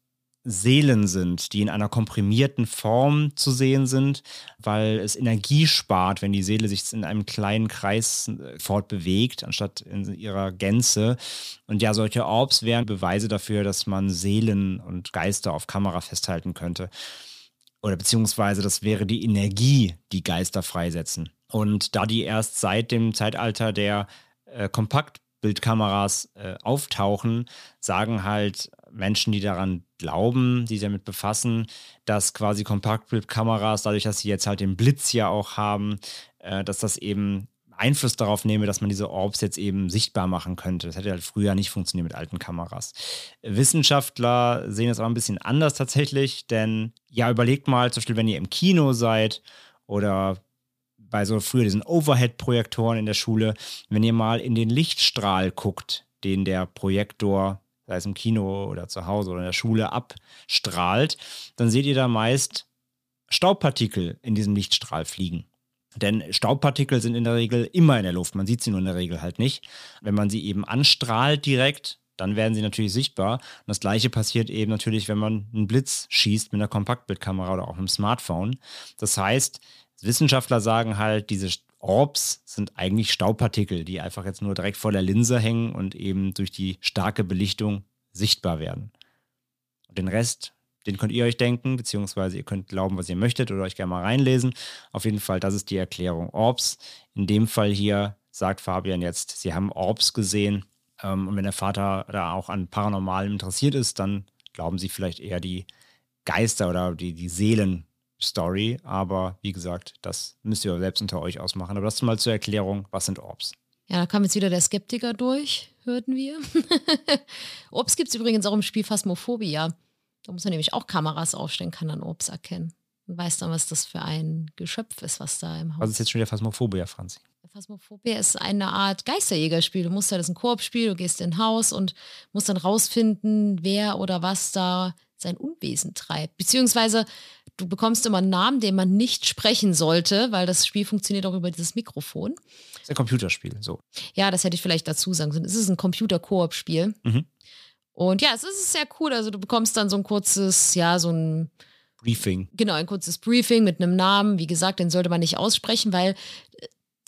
S1: Seelen sind, die in einer komprimierten Form zu sehen sind, weil es Energie spart, wenn die Seele sich in einem kleinen Kreis äh, fortbewegt, anstatt in ihrer Gänze. Und ja, solche Orbs wären Beweise dafür, dass man Seelen und Geister auf Kamera festhalten könnte. Oder beziehungsweise das wäre die Energie, die Geister freisetzen. Und da die erst seit dem Zeitalter der äh, Kompaktbildkameras äh, auftauchen, sagen halt Menschen, die daran glauben, die sich damit befassen, dass quasi Kompaktbildkameras, dadurch, dass sie jetzt halt den Blitz ja auch haben, äh, dass das eben Einfluss darauf nehme, dass man diese Orbs jetzt eben sichtbar machen könnte. Das hätte halt früher nicht funktioniert mit alten Kameras. Wissenschaftler sehen es aber ein bisschen anders tatsächlich, denn ja, überlegt mal, zum Beispiel, wenn ihr im Kino seid oder bei so früher diesen Overhead-Projektoren in der Schule, wenn ihr mal in den Lichtstrahl guckt, den der Projektor sei es im Kino oder zu Hause oder in der Schule, abstrahlt, dann seht ihr da meist Staubpartikel in diesem Lichtstrahl fliegen. Denn Staubpartikel sind in der Regel immer in der Luft. Man sieht sie nur in der Regel halt nicht. Wenn man sie eben anstrahlt direkt, dann werden sie natürlich sichtbar. Und das gleiche passiert eben natürlich, wenn man einen Blitz schießt mit einer Kompaktbildkamera oder auch einem Smartphone. Das heißt, Wissenschaftler sagen halt, diese Orbs sind eigentlich Staubpartikel, die einfach jetzt nur direkt vor der Linse hängen und eben durch die starke Belichtung sichtbar werden. Und den Rest, den könnt ihr euch denken, beziehungsweise ihr könnt glauben, was ihr möchtet oder euch gerne mal reinlesen. Auf jeden Fall, das ist die Erklärung. Orbs, in dem Fall hier sagt Fabian jetzt, sie haben Orbs gesehen. Ähm, und wenn der Vater da auch an Paranormalem interessiert ist, dann glauben sie vielleicht eher die Geister oder die, die Seelen Story, aber wie gesagt, das müsst ihr selbst unter euch ausmachen. Aber das mal zur Erklärung, was sind Orbs?
S2: Ja, da kam jetzt wieder der Skeptiker durch, hörten wir. Orbs gibt es übrigens auch im Spiel Phasmophobia. Da muss man nämlich auch Kameras aufstellen, kann dann Orbs erkennen. Und weiß dann, was das für ein Geschöpf ist, was da im Haus ist.
S1: Was ist jetzt schon wieder Phasmophobia, Franzi?
S2: Phasmophobia ist eine Art Geisterjägerspiel. Du musst ja, das ist ein Koop-Spiel, du gehst in ein Haus und musst dann rausfinden, wer oder was da sein Unwesen treibt. Beziehungsweise du bekommst immer einen Namen, den man nicht sprechen sollte, weil das Spiel funktioniert auch über dieses Mikrofon.
S1: Das ist ein Computerspiel, so.
S2: Ja, das hätte ich vielleicht dazu sagen sollen. Es ist ein Computer-Koop-Spiel. Mhm. Und ja, es ist sehr cool. Also du bekommst dann so ein kurzes, ja, so ein
S1: Briefing.
S2: Genau, ein kurzes Briefing mit einem Namen. Wie gesagt, den sollte man nicht aussprechen, weil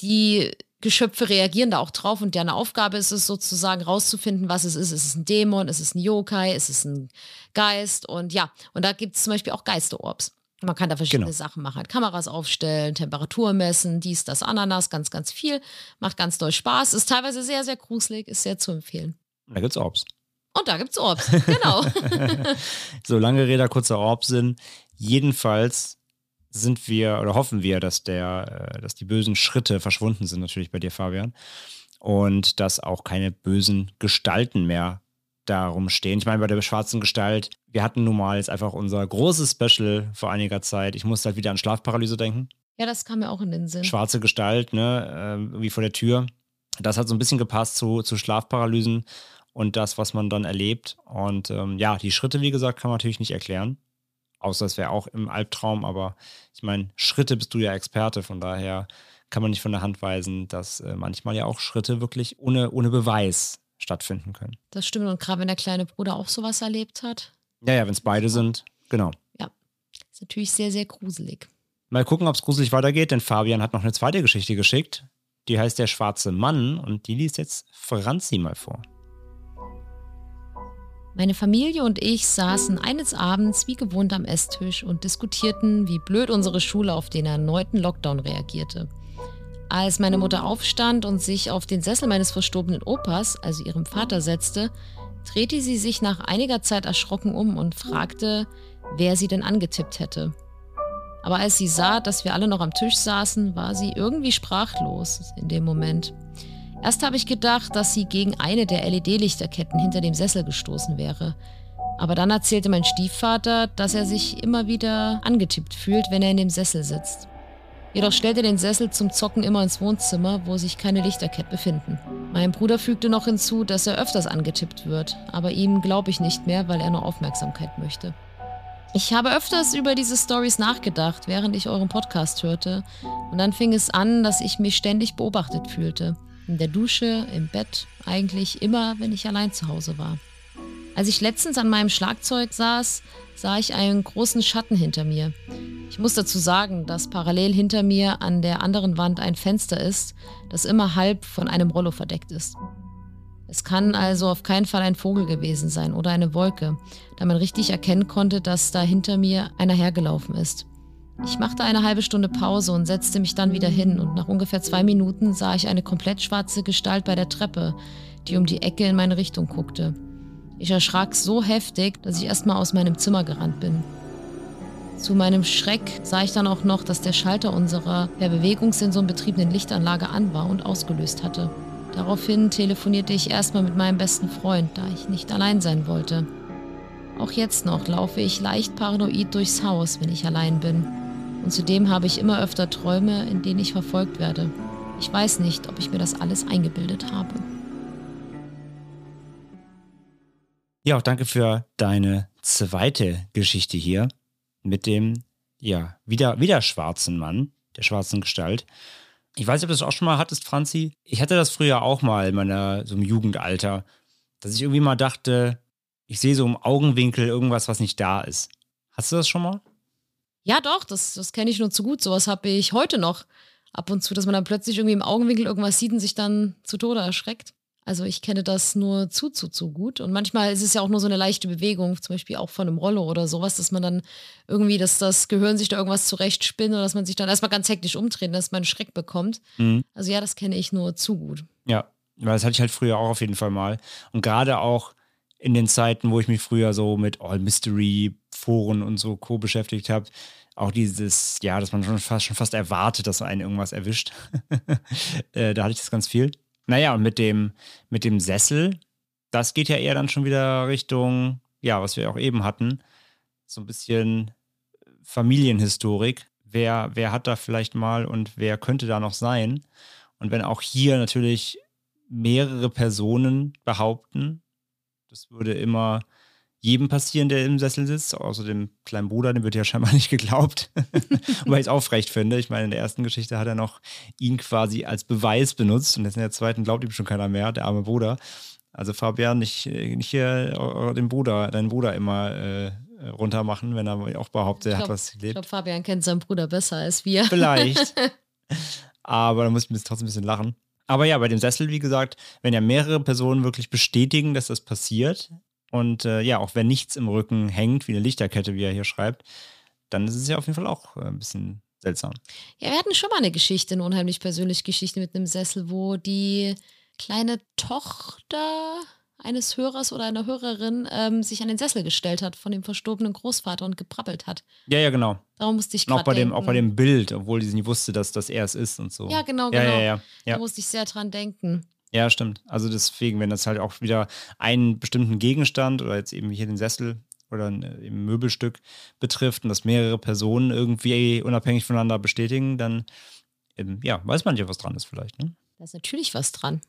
S2: die Geschöpfe reagieren da auch drauf und deren Aufgabe ist es sozusagen rauszufinden, was es ist. Ist es ein Dämon, ist es ein Yokai, ist es ein Geist und ja, und da gibt es zum Beispiel auch Geisterorbs. Man kann da verschiedene genau. Sachen machen, halt Kameras aufstellen, Temperatur messen, dies, das, Ananas, ganz, ganz viel. Macht ganz doll Spaß, ist teilweise sehr, sehr gruselig, ist sehr zu empfehlen.
S1: Da gibt's Orbs.
S2: Und da gibt's Orbs, genau.
S1: so lange Räder, kurzer Orbs-Sinn. Jedenfalls sind wir oder hoffen wir, dass der, äh, dass die bösen Schritte verschwunden sind, natürlich bei dir, Fabian. Und dass auch keine bösen Gestalten mehr darum stehen. Ich meine, bei der schwarzen Gestalt, wir hatten nun mal jetzt einfach unser großes Special vor einiger Zeit. Ich musste halt wieder an Schlafparalyse denken.
S2: Ja, das kam mir auch in den Sinn.
S1: Schwarze Gestalt, ne, äh, irgendwie vor der Tür. Das hat so ein bisschen gepasst zu, zu Schlafparalysen und das, was man dann erlebt. Und ähm, ja, die Schritte, wie gesagt, kann man natürlich nicht erklären. Außer es wäre auch im Albtraum, aber ich meine, Schritte bist du ja Experte, von daher kann man nicht von der Hand weisen, dass äh, manchmal ja auch Schritte wirklich ohne, ohne Beweis stattfinden können.
S2: Das stimmt. Und gerade wenn der kleine Bruder auch sowas erlebt hat.
S1: Ja, ja, wenn es beide sind, genau.
S2: Ja, ist natürlich sehr, sehr gruselig.
S1: Mal gucken, ob es gruselig weitergeht, denn Fabian hat noch eine zweite Geschichte geschickt. Die heißt Der schwarze Mann und die liest jetzt Franzi mal vor.
S2: Meine Familie und ich saßen eines Abends wie gewohnt am Esstisch und diskutierten, wie blöd unsere Schule auf den erneuten Lockdown reagierte. Als meine Mutter aufstand und sich auf den Sessel meines verstorbenen Opas, also ihrem Vater, setzte, drehte sie sich nach einiger Zeit erschrocken um und fragte, wer sie denn angetippt hätte. Aber als sie sah, dass wir alle noch am Tisch saßen, war sie irgendwie sprachlos in dem Moment. Erst habe ich gedacht, dass sie gegen eine der LED-Lichterketten hinter dem Sessel gestoßen wäre. Aber dann erzählte mein Stiefvater, dass er sich immer wieder angetippt fühlt, wenn er in dem Sessel sitzt. Jedoch stellt er den Sessel zum Zocken immer ins Wohnzimmer, wo sich keine Lichterkette befinden. Mein Bruder fügte noch hinzu, dass er öfters angetippt wird, aber ihm glaube ich nicht mehr, weil er nur Aufmerksamkeit möchte. Ich habe öfters über diese Stories nachgedacht, während ich euren Podcast hörte, und dann fing es an, dass ich mich ständig beobachtet fühlte. In der Dusche, im Bett, eigentlich immer, wenn ich allein zu Hause war. Als ich letztens an meinem Schlagzeug saß, sah ich einen großen Schatten hinter mir. Ich muss dazu sagen, dass parallel hinter mir an der anderen Wand ein Fenster ist, das immer halb von einem Rollo verdeckt ist. Es kann also auf keinen Fall ein Vogel gewesen sein oder eine Wolke, da man richtig erkennen konnte, dass da hinter mir einer hergelaufen ist. Ich machte eine halbe Stunde Pause und setzte mich dann wieder hin und nach ungefähr zwei Minuten sah ich eine komplett schwarze Gestalt bei der Treppe, die um die Ecke in meine Richtung guckte. Ich erschrak so heftig, dass ich erstmal aus meinem Zimmer gerannt bin. Zu meinem Schreck sah ich dann auch noch, dass der Schalter unserer per Bewegungssensoren betriebenen Lichtanlage an war und ausgelöst hatte. Daraufhin telefonierte ich erstmal mit meinem besten Freund, da ich nicht allein sein wollte. Auch jetzt noch laufe ich leicht paranoid durchs Haus, wenn ich allein bin. Und zudem habe ich immer öfter Träume, in denen ich verfolgt werde. Ich weiß nicht, ob ich mir das alles eingebildet habe.
S1: Ja, auch danke für deine zweite Geschichte hier mit dem, ja, wieder, wieder schwarzen Mann, der schwarzen Gestalt. Ich weiß nicht, ob du das auch schon mal hattest, Franzi. Ich hatte das früher auch mal in meiner, so im Jugendalter, dass ich irgendwie mal dachte, ich sehe so im Augenwinkel irgendwas, was nicht da ist. Hast du das schon mal?
S2: Ja, doch, das, das kenne ich nur zu gut. Sowas habe ich heute noch ab und zu, dass man dann plötzlich irgendwie im Augenwinkel irgendwas sieht und sich dann zu Tode erschreckt. Also ich kenne das nur zu, zu, zu gut. Und manchmal ist es ja auch nur so eine leichte Bewegung, zum Beispiel auch von einem Rollo oder sowas, dass man dann irgendwie, dass das Gehirn sich da irgendwas zurechtspinnt oder dass man sich dann erstmal ganz hektisch umdreht, dass man einen Schreck bekommt. Mhm. Also ja, das kenne ich nur zu gut.
S1: Ja, weil das hatte ich halt früher auch auf jeden Fall mal. Und gerade auch in den Zeiten, wo ich mich früher so mit All Mystery Foren und so Co. beschäftigt habe, auch dieses, ja, dass man schon fast, schon fast erwartet, dass einen irgendwas erwischt. äh, da hatte ich das ganz viel. Naja, und mit dem, mit dem Sessel, das geht ja eher dann schon wieder Richtung, ja, was wir auch eben hatten, so ein bisschen Familienhistorik. Wer, wer hat da vielleicht mal und wer könnte da noch sein? Und wenn auch hier natürlich mehrere Personen behaupten, das würde immer jedem passieren, der im Sessel sitzt, außer dem kleinen Bruder, dem wird ja scheinbar nicht geglaubt. Wobei ich es aufrecht finde. Ich meine, in der ersten Geschichte hat er noch ihn quasi als Beweis benutzt und jetzt in der zweiten glaubt ihm schon keiner mehr, der arme Bruder. Also Fabian, nicht, nicht hier den Bruder, deinen Bruder immer äh, runter machen, wenn er auch behauptet, er hat was
S2: gelebt. Ich glaube, Fabian kennt seinen Bruder besser als wir.
S1: Vielleicht. Aber da muss ich mir trotzdem ein bisschen lachen. Aber ja, bei dem Sessel, wie gesagt, wenn ja mehrere Personen wirklich bestätigen, dass das passiert, und äh, ja, auch wenn nichts im Rücken hängt, wie eine Lichterkette, wie er hier schreibt, dann ist es ja auf jeden Fall auch äh, ein bisschen seltsam.
S2: Ja, wir hatten schon mal eine Geschichte, eine unheimlich persönliche Geschichte mit einem Sessel, wo die kleine Tochter eines Hörers oder einer Hörerin ähm, sich an den Sessel gestellt hat von dem verstorbenen Großvater und geprabbelt hat.
S1: Ja, ja, genau.
S2: Darum musste ich gerade
S1: auch bei dem Auch bei dem Bild, obwohl sie nicht wusste, dass das er es ist und so.
S2: Ja, genau,
S1: genau.
S2: Ja, ja,
S1: ja, ja.
S2: Da musste ich sehr dran denken.
S1: Ja, stimmt. Also deswegen, wenn das halt auch wieder einen bestimmten Gegenstand oder jetzt eben hier den Sessel oder ein äh, Möbelstück betrifft und das mehrere Personen irgendwie unabhängig voneinander bestätigen, dann ähm, ja, weiß man ja, was dran ist vielleicht. Ne?
S2: Da ist natürlich was dran.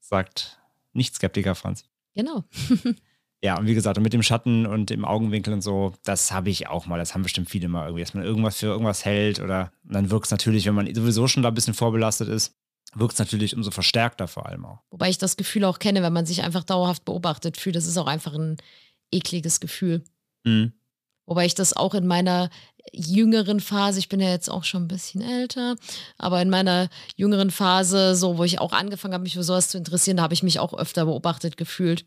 S1: Sagt Nicht-Skeptiker Franz.
S2: Genau.
S1: ja, und wie gesagt, mit dem Schatten und im Augenwinkel und so, das habe ich auch mal. Das haben bestimmt viele mal irgendwie, dass man irgendwas für irgendwas hält oder dann wirkt es natürlich, wenn man sowieso schon da ein bisschen vorbelastet ist, wirkt es natürlich umso verstärkter vor allem auch.
S2: Wobei ich das Gefühl auch kenne, wenn man sich einfach dauerhaft beobachtet fühlt. Das ist auch einfach ein ekliges Gefühl. Mhm. Wobei ich das auch in meiner jüngeren Phase, ich bin ja jetzt auch schon ein bisschen älter, aber in meiner jüngeren Phase, so wo ich auch angefangen habe, mich für sowas zu interessieren, da habe ich mich auch öfter beobachtet gefühlt.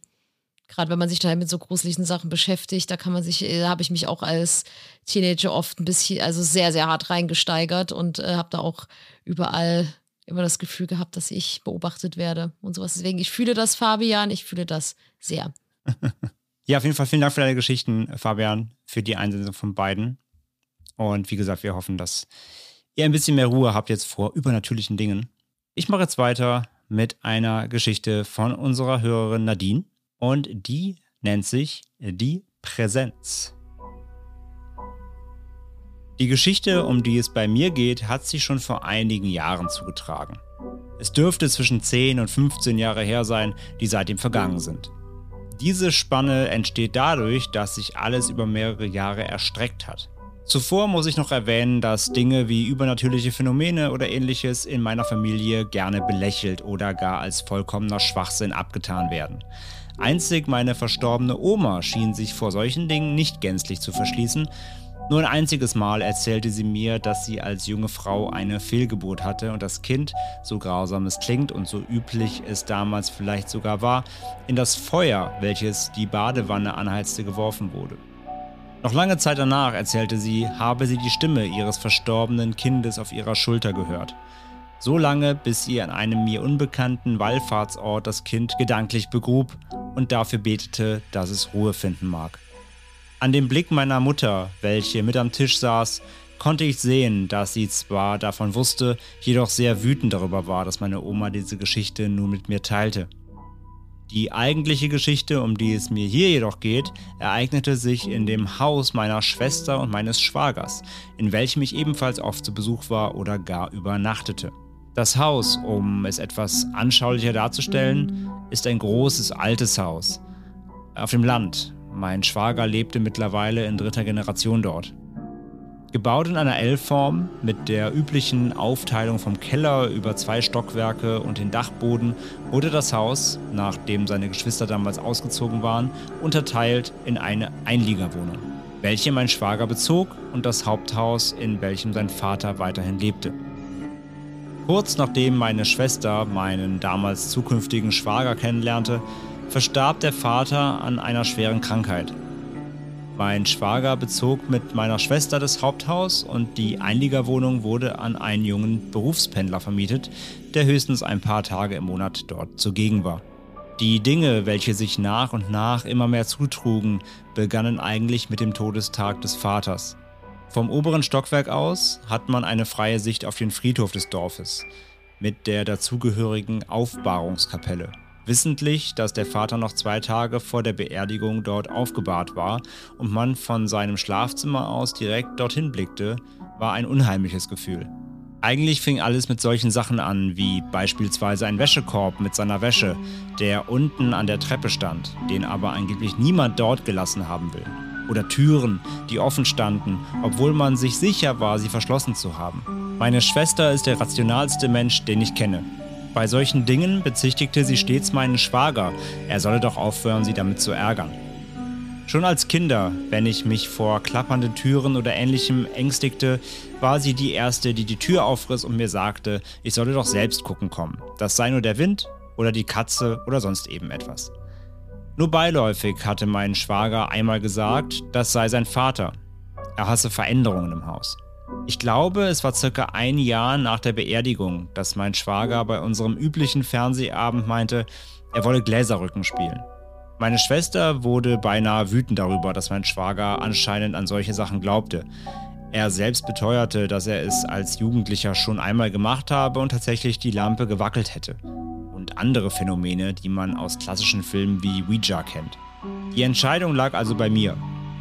S2: Gerade wenn man sich da mit so gruseligen Sachen beschäftigt, da kann man sich, da äh, habe ich mich auch als Teenager oft ein bisschen, also sehr, sehr hart reingesteigert und äh, habe da auch überall immer das Gefühl gehabt, dass ich beobachtet werde und sowas. Deswegen, ich fühle das, Fabian, ich fühle das sehr.
S1: ja, auf jeden Fall vielen Dank für deine Geschichten, Fabian, für die Einsendung von beiden. Und wie gesagt, wir hoffen, dass ihr ein bisschen mehr Ruhe habt jetzt vor übernatürlichen Dingen. Ich mache jetzt weiter mit einer Geschichte von unserer Hörerin Nadine und die nennt sich Die Präsenz. Die Geschichte, um die es bei mir geht, hat sich schon vor einigen Jahren zugetragen. Es dürfte zwischen 10 und 15 Jahre her sein, die seitdem vergangen sind. Diese Spanne entsteht dadurch, dass sich alles über mehrere Jahre erstreckt hat. Zuvor muss ich noch erwähnen, dass Dinge wie übernatürliche Phänomene oder ähnliches in meiner Familie gerne belächelt oder gar als vollkommener Schwachsinn abgetan werden. Einzig meine verstorbene Oma schien sich vor solchen Dingen nicht gänzlich zu verschließen. Nur ein einziges Mal erzählte sie mir, dass sie als junge Frau eine Fehlgeburt hatte und das Kind, so grausam es klingt und so üblich es damals vielleicht sogar war, in das Feuer, welches die Badewanne anheizte, geworfen wurde. Noch lange Zeit danach erzählte sie, habe sie die Stimme ihres verstorbenen Kindes auf ihrer Schulter gehört. So lange, bis sie an einem mir unbekannten Wallfahrtsort das Kind gedanklich begrub und dafür betete, dass es Ruhe finden mag. An dem Blick meiner Mutter, welche mit am Tisch saß, konnte ich sehen, dass sie zwar davon wusste, jedoch sehr wütend darüber war, dass meine Oma diese Geschichte nun mit mir teilte. Die eigentliche Geschichte, um die es mir hier jedoch geht, ereignete sich in dem Haus meiner Schwester und meines Schwagers, in welchem ich ebenfalls oft zu Besuch war oder gar übernachtete. Das Haus, um es etwas anschaulicher darzustellen, ist ein großes altes Haus. Auf dem Land. Mein Schwager lebte mittlerweile in dritter Generation dort. Gebaut in einer L-Form mit der üblichen Aufteilung vom Keller über zwei Stockwerke und den Dachboden wurde das Haus, nachdem seine Geschwister damals ausgezogen waren, unterteilt in eine Einliegerwohnung, welche mein Schwager bezog und das Haupthaus, in welchem sein Vater weiterhin lebte. Kurz nachdem meine Schwester meinen damals zukünftigen Schwager kennenlernte, verstarb der Vater an einer schweren Krankheit. Mein Schwager bezog mit meiner Schwester das Haupthaus und die Einliegerwohnung wurde an einen jungen Berufspendler vermietet, der höchstens ein paar Tage im Monat dort zugegen war. Die Dinge, welche sich nach und nach immer mehr zutrugen, begannen eigentlich mit dem Todestag des Vaters. Vom oberen Stockwerk aus hat man eine freie Sicht auf den Friedhof des Dorfes mit der dazugehörigen Aufbahrungskapelle wissentlich, dass der Vater noch zwei Tage vor der Beerdigung dort aufgebahrt war und man von seinem Schlafzimmer aus direkt dorthin blickte, war ein unheimliches Gefühl. Eigentlich fing alles mit solchen Sachen an, wie beispielsweise ein Wäschekorb mit seiner Wäsche, der unten an der Treppe stand, den aber angeblich niemand dort gelassen haben will. Oder Türen, die offen standen, obwohl man sich sicher war, sie verschlossen zu haben. Meine Schwester ist der rationalste Mensch, den ich kenne. Bei solchen Dingen bezichtigte sie stets meinen Schwager, er solle doch aufhören, sie damit zu ärgern. Schon als Kinder, wenn ich mich vor klappernden Türen oder ähnlichem ängstigte, war sie die Erste, die die Tür aufriss und mir sagte, ich solle doch selbst gucken kommen. Das sei nur der Wind oder die Katze oder sonst eben etwas. Nur beiläufig hatte mein Schwager einmal gesagt, das sei sein Vater. Er hasse Veränderungen im Haus. Ich glaube, es war circa ein Jahr nach der Beerdigung, dass mein Schwager bei unserem üblichen Fernsehabend meinte, er wolle Gläserrücken spielen. Meine Schwester wurde beinahe wütend darüber, dass mein Schwager anscheinend an solche Sachen glaubte. Er selbst beteuerte, dass er es als Jugendlicher schon einmal gemacht habe und tatsächlich die Lampe gewackelt hätte. Und andere Phänomene, die man aus klassischen Filmen wie Ouija kennt. Die Entscheidung lag also bei mir.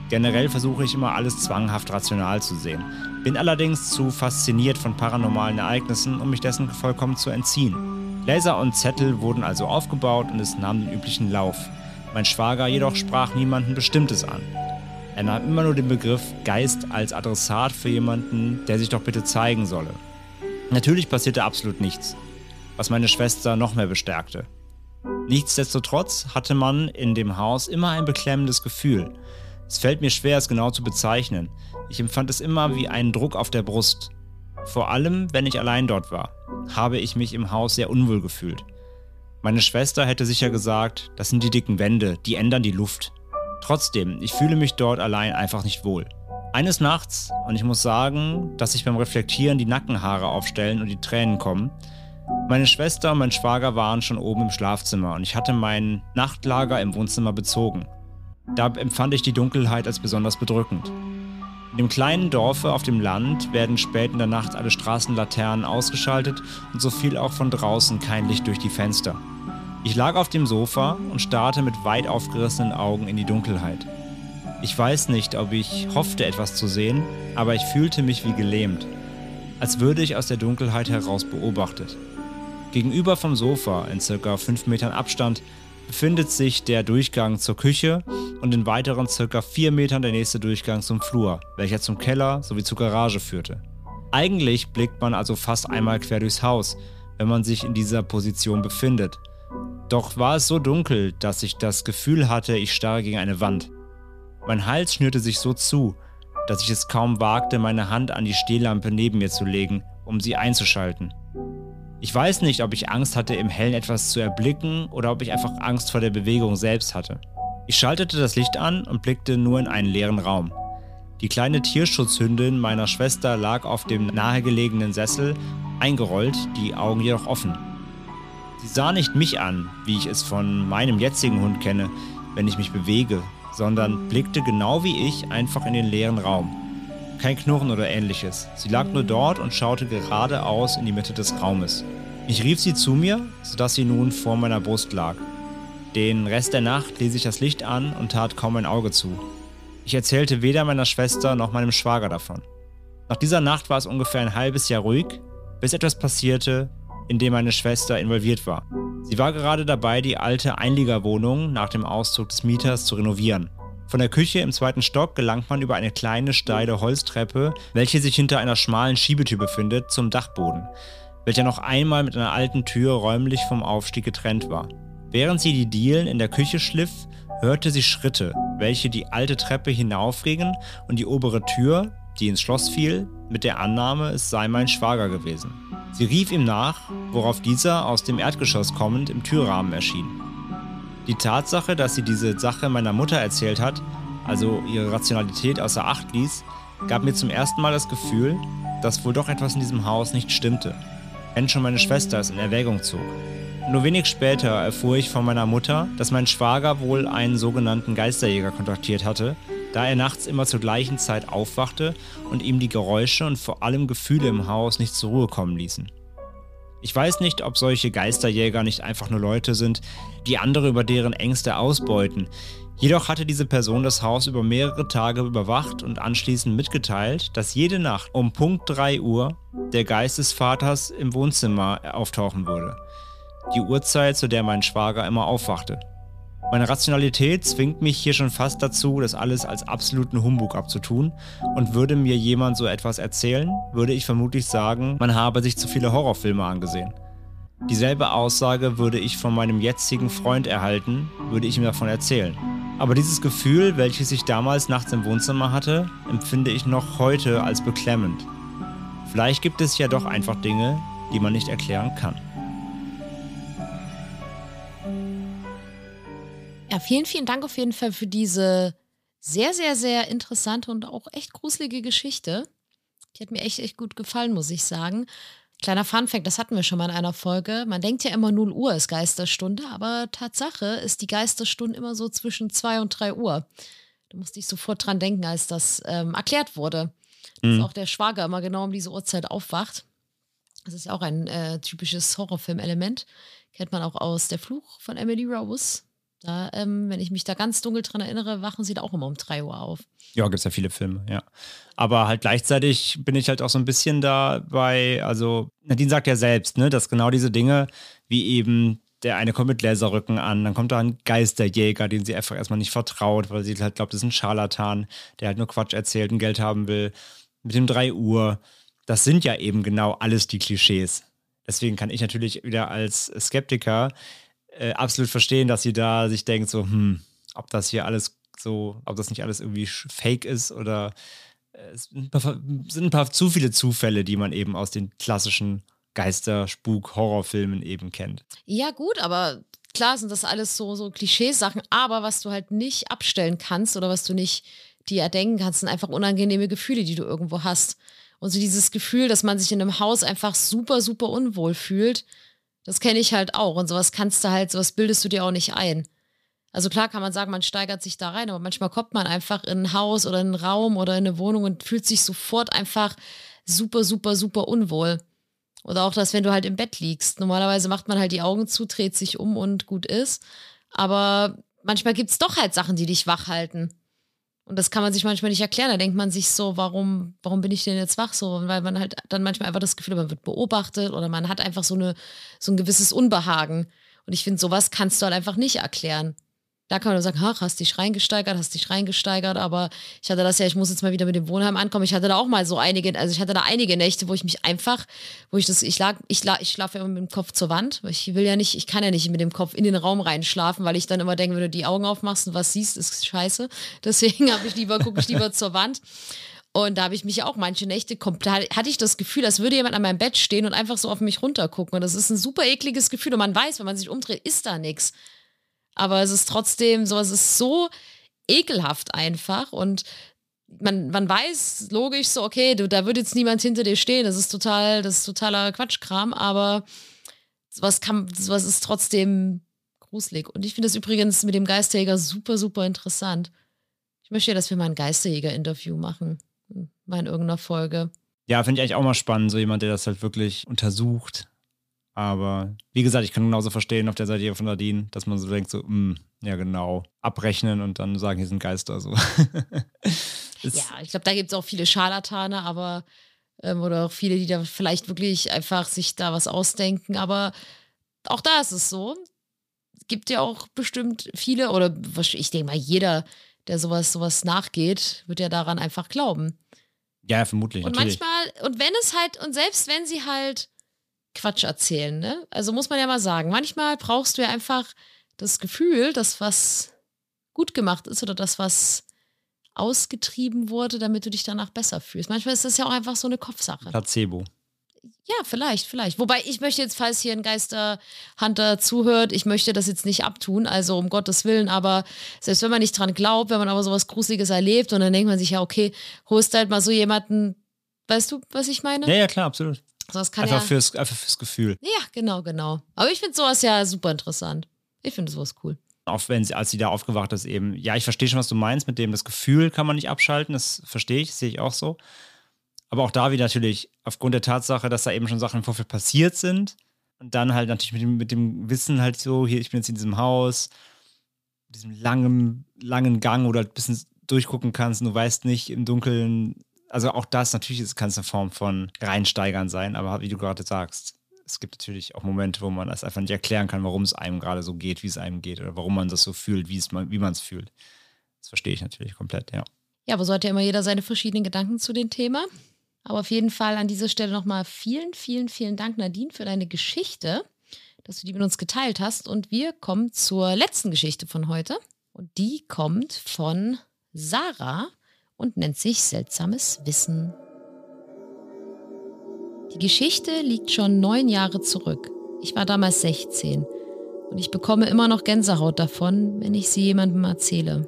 S1: Generell versuche ich immer alles zwanghaft rational zu sehen, bin allerdings zu fasziniert von paranormalen Ereignissen, um mich dessen vollkommen zu entziehen. Laser und Zettel wurden also aufgebaut und es nahm den üblichen Lauf. Mein Schwager jedoch sprach niemanden Bestimmtes an. Er nahm immer nur den Begriff Geist als Adressat für jemanden, der sich doch bitte zeigen solle. Natürlich passierte absolut nichts, was meine Schwester noch mehr bestärkte. Nichtsdestotrotz hatte man in dem Haus immer ein beklemmendes Gefühl. Es fällt mir schwer, es genau zu bezeichnen. Ich empfand es immer wie einen Druck auf der Brust. Vor allem, wenn ich allein dort war, habe ich mich im Haus sehr unwohl gefühlt. Meine Schwester hätte sicher gesagt, das sind die dicken Wände, die ändern die Luft. Trotzdem, ich fühle mich dort allein einfach nicht wohl. Eines Nachts, und ich muss sagen, dass sich beim Reflektieren die Nackenhaare aufstellen und die Tränen kommen, meine Schwester und mein Schwager waren schon oben im Schlafzimmer und ich hatte mein Nachtlager im Wohnzimmer bezogen. Da empfand ich die Dunkelheit als besonders bedrückend. In dem kleinen Dorfe auf dem Land werden spät in der Nacht alle Straßenlaternen ausgeschaltet und so fiel auch von draußen kein Licht durch die Fenster. Ich lag auf dem Sofa und starrte mit weit aufgerissenen Augen in die Dunkelheit. Ich weiß nicht, ob ich hoffte, etwas zu sehen, aber ich fühlte mich wie gelähmt, als würde ich aus der Dunkelheit heraus beobachtet. Gegenüber vom Sofa, in circa 5 Metern Abstand, befindet sich der Durchgang zur Küche und in weiteren circa 4 Metern der nächste Durchgang zum Flur, welcher zum Keller sowie zur Garage führte. Eigentlich blickt man also fast einmal quer durchs Haus, wenn man sich in dieser Position befindet. Doch war es so dunkel, dass ich das Gefühl hatte, ich starre gegen eine Wand. Mein Hals schnürte sich so zu, dass ich es kaum wagte, meine Hand an die Stehlampe neben mir zu legen, um sie einzuschalten. Ich weiß nicht, ob ich Angst hatte, im Hellen etwas zu erblicken oder ob ich einfach Angst vor der Bewegung selbst hatte. Ich schaltete das Licht an und blickte nur in einen leeren Raum. Die kleine Tierschutzhündin meiner Schwester lag auf dem nahegelegenen Sessel, eingerollt, die Augen jedoch offen. Sie sah nicht mich an, wie ich es von meinem jetzigen Hund kenne, wenn ich mich bewege, sondern blickte genau wie ich einfach in den leeren Raum. Kein Knurren oder ähnliches. Sie lag nur dort und schaute geradeaus in die Mitte des Raumes. Ich rief sie zu mir, sodass sie nun vor meiner Brust lag. Den Rest der Nacht ließ ich das Licht an und tat kaum ein Auge zu. Ich erzählte weder meiner Schwester noch meinem Schwager davon. Nach dieser Nacht war es ungefähr ein halbes Jahr ruhig, bis etwas passierte, in dem meine Schwester involviert war. Sie war gerade dabei, die alte Einliegerwohnung nach dem Auszug des Mieters zu renovieren. Von der Küche im zweiten Stock gelangt man über eine kleine steile Holztreppe, welche sich hinter einer schmalen Schiebetür befindet, zum Dachboden, welcher noch einmal mit einer alten Tür räumlich vom Aufstieg getrennt war. Während sie die Dielen in der Küche schliff, hörte sie Schritte, welche die alte Treppe hinaufgingen und die obere Tür, die ins Schloss fiel, mit der Annahme, es sei mein Schwager gewesen. Sie rief ihm nach, worauf dieser aus dem Erdgeschoss kommend im Türrahmen erschien. Die Tatsache, dass sie diese Sache meiner Mutter erzählt hat, also ihre Rationalität außer Acht ließ, gab mir zum ersten Mal das Gefühl, dass wohl doch etwas in diesem Haus nicht stimmte, wenn schon meine Schwester es in Erwägung zog. Nur wenig später erfuhr ich von meiner Mutter, dass mein Schwager wohl einen sogenannten Geisterjäger kontaktiert hatte, da er nachts immer zur gleichen Zeit aufwachte und ihm die Geräusche und vor allem Gefühle im Haus nicht zur Ruhe kommen ließen. Ich weiß nicht, ob solche Geisterjäger nicht einfach nur Leute sind, die andere über deren Ängste ausbeuten. Jedoch hatte diese Person das Haus über mehrere Tage überwacht und anschließend mitgeteilt, dass jede Nacht um Punkt 3 Uhr der Geist des Vaters im Wohnzimmer auftauchen würde. Die Uhrzeit, zu der mein Schwager immer aufwachte. Meine Rationalität zwingt mich hier schon fast dazu, das alles als absoluten Humbug abzutun. Und würde mir jemand so etwas erzählen, würde ich vermutlich sagen, man habe sich zu viele Horrorfilme angesehen. Dieselbe Aussage würde ich von meinem jetzigen Freund erhalten, würde ich ihm davon erzählen. Aber dieses Gefühl, welches ich damals nachts im Wohnzimmer hatte, empfinde ich noch heute als beklemmend. Vielleicht gibt es ja doch einfach Dinge, die man nicht erklären kann.
S2: Ja, vielen, vielen Dank auf jeden Fall für diese sehr, sehr, sehr interessante und auch echt gruselige Geschichte. Die hat mir echt, echt gut gefallen, muss ich sagen. Kleiner Funfact, das hatten wir schon mal in einer Folge. Man denkt ja immer 0 Uhr ist Geisterstunde, aber Tatsache ist die Geisterstunde immer so zwischen 2 und 3 Uhr. Da musste ich sofort dran denken, als das ähm, erklärt wurde. Dass mhm. auch der Schwager immer genau um diese Uhrzeit aufwacht. Das ist ja auch ein äh, typisches Horrorfilm-Element. Kennt man auch aus Der Fluch von Emily Rose. Da, ähm, wenn ich mich da ganz dunkel dran erinnere, wachen sie da auch immer um 3 Uhr auf.
S1: Ja, gibt es ja viele Filme, ja. Aber halt gleichzeitig bin ich halt auch so ein bisschen dabei, also Nadine sagt ja selbst, ne, dass genau diese Dinge, wie eben der eine kommt mit Laserrücken an, dann kommt da ein Geisterjäger, den sie einfach erstmal nicht vertraut, weil sie halt glaubt, das ist ein Scharlatan, der halt nur Quatsch erzählt und Geld haben will. Mit dem 3 Uhr, das sind ja eben genau alles die Klischees. Deswegen kann ich natürlich wieder als Skeptiker äh, absolut verstehen, dass sie da sich denkt, so, hm, ob das hier alles so, ob das nicht alles irgendwie fake ist oder äh, es sind ein, paar, sind ein paar zu viele Zufälle, die man eben aus den klassischen Geister-, Spuk-, Horrorfilmen eben kennt.
S2: Ja, gut, aber klar sind das alles so, so Klischeesachen, aber was du halt nicht abstellen kannst oder was du nicht dir erdenken kannst, sind einfach unangenehme Gefühle, die du irgendwo hast. Und so dieses Gefühl, dass man sich in einem Haus einfach super, super unwohl fühlt das kenne ich halt auch. Und sowas kannst du halt, sowas bildest du dir auch nicht ein. Also klar kann man sagen, man steigert sich da rein, aber manchmal kommt man einfach in ein Haus oder in einen Raum oder in eine Wohnung und fühlt sich sofort einfach super, super, super unwohl. Oder auch das, wenn du halt im Bett liegst. Normalerweise macht man halt die Augen zu, dreht sich um und gut ist. Aber manchmal gibt es doch halt Sachen, die dich wach halten. Und das kann man sich manchmal nicht erklären. Da denkt man sich so, warum, warum bin ich denn jetzt wach so? Weil man halt dann manchmal einfach das Gefühl hat, man wird beobachtet oder man hat einfach so, eine, so ein gewisses Unbehagen. Und ich finde, sowas kannst du halt einfach nicht erklären. Da kann man sagen, ach, hast dich reingesteigert, hast dich reingesteigert, aber ich hatte das ja, ich muss jetzt mal wieder mit dem Wohnheim ankommen. Ich hatte da auch mal so einige, also ich hatte da einige Nächte, wo ich mich einfach, wo ich das, ich lag, ich, lag, ich schlafe immer mit dem Kopf zur Wand. Ich will ja nicht, ich kann ja nicht mit dem Kopf in den Raum reinschlafen, weil ich dann immer denke, wenn du die Augen aufmachst und was siehst, ist scheiße. Deswegen habe ich lieber, gucke ich lieber zur Wand. Und da habe ich mich auch manche Nächte komplett, hatte ich das Gefühl, als würde jemand an meinem Bett stehen und einfach so auf mich runtergucken. Und das ist ein super ekliges Gefühl. Und man weiß, wenn man sich umdreht, ist da nichts aber es ist trotzdem so, es ist so ekelhaft einfach und man, man weiß logisch so, okay, du, da wird jetzt niemand hinter dir stehen, das ist total, das ist totaler Quatschkram, aber sowas kann, sowas ist trotzdem gruselig. Und ich finde das übrigens mit dem Geisterjäger super, super interessant. Ich möchte ja, dass wir mal ein Geisterjäger-Interview machen. Mal in irgendeiner Folge.
S1: Ja, finde ich eigentlich auch mal spannend, so jemand, der das halt wirklich untersucht. Aber wie gesagt, ich kann genauso verstehen auf der Seite von Nadine, dass man so denkt, so, mh, hm, ja genau, abrechnen und dann sagen, hier sind Geister. So.
S2: ja, ich glaube, da gibt es auch viele Scharlatane, aber ähm, oder auch viele, die da vielleicht wirklich einfach sich da was ausdenken. Aber auch da ist es so. Es gibt ja auch bestimmt viele, oder ich denke mal, jeder, der sowas, sowas nachgeht, wird ja daran einfach glauben.
S1: Ja, vermutlich.
S2: Und
S1: natürlich.
S2: manchmal, und wenn es halt, und selbst wenn sie halt Quatsch erzählen, ne? Also muss man ja mal sagen, manchmal brauchst du ja einfach das Gefühl, dass was gut gemacht ist oder das, was ausgetrieben wurde, damit du dich danach besser fühlst. Manchmal ist das ja auch einfach so eine Kopfsache.
S1: Placebo.
S2: Ja, vielleicht, vielleicht. Wobei ich möchte jetzt, falls hier ein Geisterhunter zuhört, ich möchte das jetzt nicht abtun, also um Gottes Willen, aber selbst wenn man nicht dran glaubt, wenn man aber sowas Gruseliges erlebt und dann denkt man sich ja, okay, holst halt mal so jemanden, weißt du, was ich meine?
S1: Ja, ja, klar, absolut.
S2: Sowas kann
S1: einfach,
S2: ja,
S1: fürs, einfach fürs Gefühl.
S2: Ja, genau, genau. Aber ich finde sowas ja super interessant. Ich finde sowas cool.
S1: Auch wenn sie, als sie da aufgewacht ist, eben, ja, ich verstehe schon, was du meinst mit dem, das Gefühl kann man nicht abschalten, das verstehe ich, sehe ich auch so. Aber auch da wieder natürlich aufgrund der Tatsache, dass da eben schon Sachen im Vorfeld passiert sind und dann halt natürlich mit dem, mit dem Wissen halt so, hier, ich bin jetzt in diesem Haus, diesem langen, langen Gang, wo du halt ein bisschen durchgucken kannst und du weißt nicht im Dunkeln, also auch das natürlich kann es eine Form von reinsteigern sein, aber wie du gerade sagst, es gibt natürlich auch Momente, wo man das einfach nicht erklären kann, warum es einem gerade so geht, wie es einem geht oder warum man das so fühlt, wie, es wie man es fühlt. Das verstehe ich natürlich komplett, ja.
S2: Ja, aber so hat ja immer jeder seine verschiedenen Gedanken zu dem Thema. Aber auf jeden Fall an dieser Stelle nochmal vielen, vielen, vielen Dank, Nadine, für deine Geschichte, dass du die mit uns geteilt hast. Und wir kommen zur letzten Geschichte von heute. Und die kommt von Sarah und nennt sich Seltsames Wissen. Die Geschichte liegt schon neun Jahre zurück. Ich war damals 16 und ich bekomme immer noch Gänsehaut davon, wenn ich sie jemandem erzähle.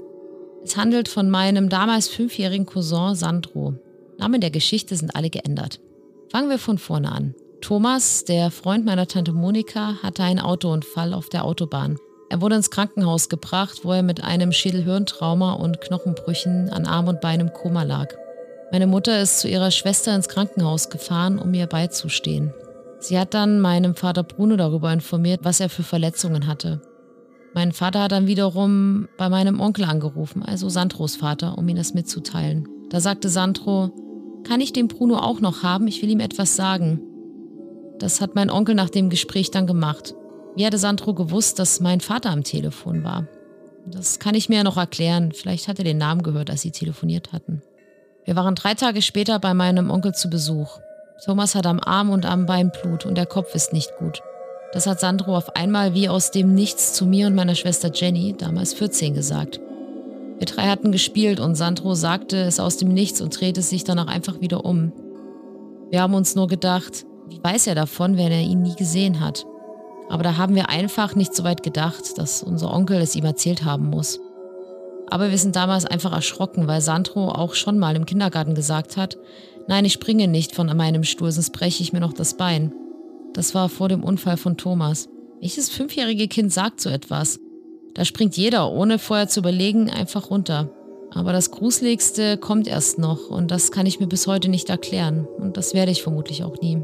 S2: Es handelt von meinem damals fünfjährigen Cousin Sandro. Namen der Geschichte sind alle geändert. Fangen wir von vorne an. Thomas, der Freund meiner Tante Monika, hatte einen Autounfall auf der Autobahn. Er wurde ins Krankenhaus gebracht, wo er mit einem Schädelhirntrauma und Knochenbrüchen an Arm und Bein im Koma lag. Meine Mutter ist zu ihrer Schwester ins Krankenhaus gefahren, um ihr beizustehen. Sie hat dann meinem Vater Bruno darüber informiert, was er für Verletzungen hatte. Mein Vater hat dann wiederum bei meinem Onkel angerufen, also Sandros Vater, um ihm das mitzuteilen. Da sagte Sandro, kann ich den Bruno auch noch haben? Ich will ihm etwas sagen. Das hat mein Onkel nach dem Gespräch dann gemacht. Wie hatte Sandro gewusst, dass mein Vater am Telefon war? Das kann ich mir ja noch erklären. Vielleicht hat er den Namen gehört, als sie telefoniert hatten. Wir waren drei Tage später bei meinem Onkel zu Besuch. Thomas hat am Arm und am Bein Blut und der Kopf ist nicht gut. Das hat Sandro auf einmal wie aus dem Nichts zu mir und meiner Schwester Jenny, damals 14, gesagt. Wir drei hatten gespielt und Sandro sagte es aus dem Nichts und drehte sich danach einfach wieder um. Wir haben uns nur gedacht, wie weiß er davon, wenn er ihn nie gesehen hat? Aber da haben wir einfach nicht so weit gedacht, dass unser Onkel es ihm erzählt haben muss. Aber wir sind damals einfach erschrocken, weil Sandro auch schon mal im Kindergarten gesagt hat, nein, ich springe nicht von meinem Stuhl, sonst breche ich mir noch das Bein. Das war vor dem Unfall von Thomas. Welches fünfjährige Kind sagt so etwas? Da springt jeder, ohne vorher zu überlegen, einfach runter. Aber das Gruseligste kommt erst noch und das kann ich mir bis heute nicht erklären und das werde ich vermutlich auch nie.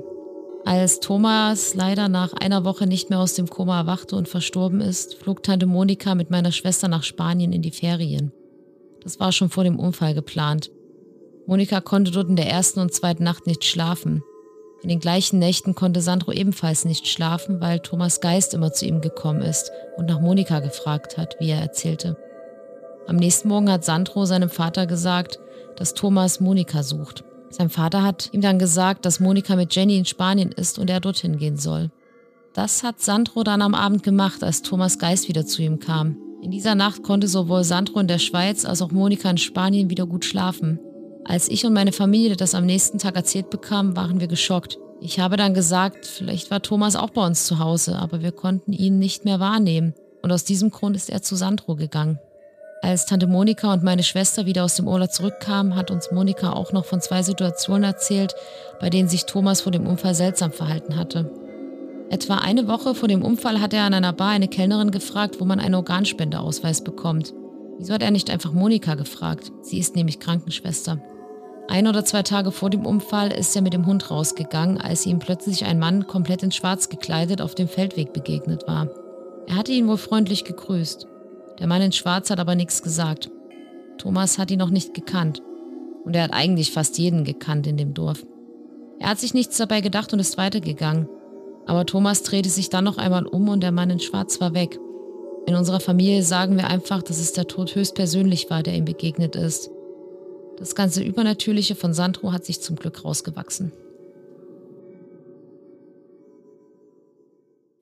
S2: Als Thomas leider nach einer Woche nicht mehr aus dem Koma erwachte und verstorben ist, flog Tante Monika mit meiner Schwester nach Spanien in die Ferien. Das war schon vor dem Unfall geplant. Monika konnte dort in der ersten und zweiten Nacht nicht schlafen. In den gleichen Nächten konnte Sandro ebenfalls nicht schlafen, weil Thomas Geist immer zu ihm gekommen ist und nach Monika gefragt hat, wie er erzählte. Am nächsten Morgen hat Sandro seinem Vater gesagt, dass Thomas Monika sucht. Sein Vater hat ihm dann gesagt, dass Monika mit Jenny in Spanien ist und er dorthin gehen soll. Das hat Sandro dann am Abend gemacht, als Thomas Geist wieder zu ihm kam. In dieser Nacht konnte sowohl Sandro in der Schweiz als auch Monika in Spanien wieder gut schlafen. Als ich und meine Familie das am nächsten Tag erzählt bekamen, waren wir geschockt. Ich habe dann gesagt, vielleicht war Thomas auch bei uns zu Hause, aber wir konnten ihn nicht mehr wahrnehmen. Und aus diesem Grund ist er zu Sandro gegangen. Als Tante Monika und meine Schwester wieder aus dem Urlaub zurückkamen, hat uns Monika auch noch von zwei Situationen erzählt, bei denen sich Thomas vor dem Unfall seltsam verhalten hatte. Etwa eine Woche vor dem Unfall hat er an einer Bar eine Kellnerin gefragt, wo man einen Organspendeausweis bekommt. Wieso hat er nicht einfach Monika gefragt? Sie ist nämlich Krankenschwester. Ein oder zwei Tage vor dem Unfall ist er mit dem Hund rausgegangen, als ihm plötzlich ein Mann komplett in Schwarz gekleidet auf dem Feldweg begegnet war. Er hatte ihn wohl freundlich gegrüßt. Der Mann in Schwarz hat aber nichts gesagt. Thomas hat ihn noch nicht gekannt. Und er hat eigentlich fast jeden gekannt in dem Dorf. Er hat sich nichts dabei gedacht und ist weitergegangen. Aber Thomas drehte sich dann noch einmal um und der Mann in Schwarz war weg. In unserer Familie sagen wir einfach, dass es der Tod höchstpersönlich war, der ihm begegnet ist. Das ganze Übernatürliche von Sandro hat sich zum Glück rausgewachsen.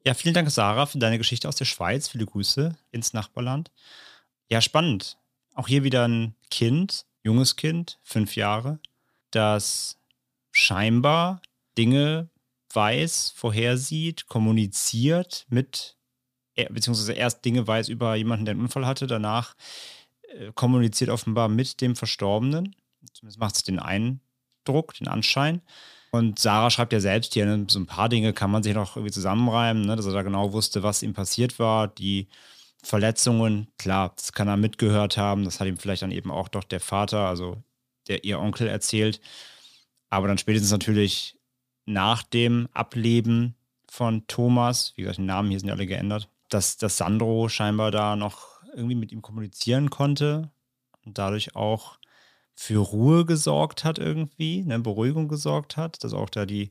S1: Ja, vielen Dank, Sarah, für deine Geschichte aus der Schweiz. Viele Grüße ins Nachbarland. Ja, spannend. Auch hier wieder ein Kind, junges Kind, fünf Jahre, das scheinbar Dinge weiß, vorhersieht, kommuniziert mit, beziehungsweise erst Dinge weiß über jemanden, der einen Unfall hatte, danach äh, kommuniziert offenbar mit dem Verstorbenen. Zumindest macht es den Eindruck, den Anschein. Und Sarah schreibt ja selbst hier, ne, so ein paar Dinge kann man sich noch irgendwie zusammenreimen, ne, dass er da genau wusste, was ihm passiert war. Die Verletzungen, klar, das kann er mitgehört haben. Das hat ihm vielleicht dann eben auch doch der Vater, also der ihr Onkel erzählt. Aber dann spätestens natürlich nach dem Ableben von Thomas, wie gesagt, die Namen hier sind ja alle geändert, dass, dass Sandro scheinbar da noch irgendwie mit ihm kommunizieren konnte und dadurch auch für Ruhe gesorgt hat irgendwie, eine Beruhigung gesorgt hat, dass auch da die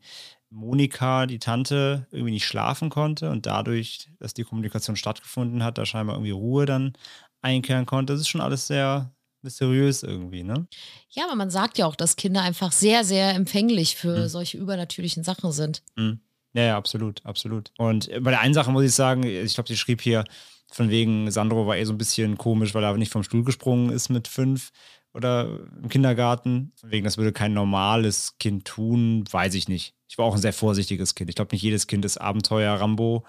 S1: Monika, die Tante, irgendwie nicht schlafen konnte und dadurch, dass die Kommunikation stattgefunden hat, da scheinbar irgendwie Ruhe dann einkehren konnte. Das ist schon alles sehr mysteriös irgendwie, ne?
S2: Ja, aber man sagt ja auch, dass Kinder einfach sehr, sehr empfänglich für mhm. solche übernatürlichen Sachen sind.
S1: Mhm. Ja, ja, absolut, absolut. Und bei der einen Sache muss ich sagen, ich glaube, sie schrieb hier, von wegen, Sandro war eh so ein bisschen komisch, weil er nicht vom Stuhl gesprungen ist mit fünf oder im Kindergarten. Wegen, das würde kein normales Kind tun, weiß ich nicht. Ich war auch ein sehr vorsichtiges Kind. Ich glaube, nicht jedes Kind ist Abenteuer Rambo.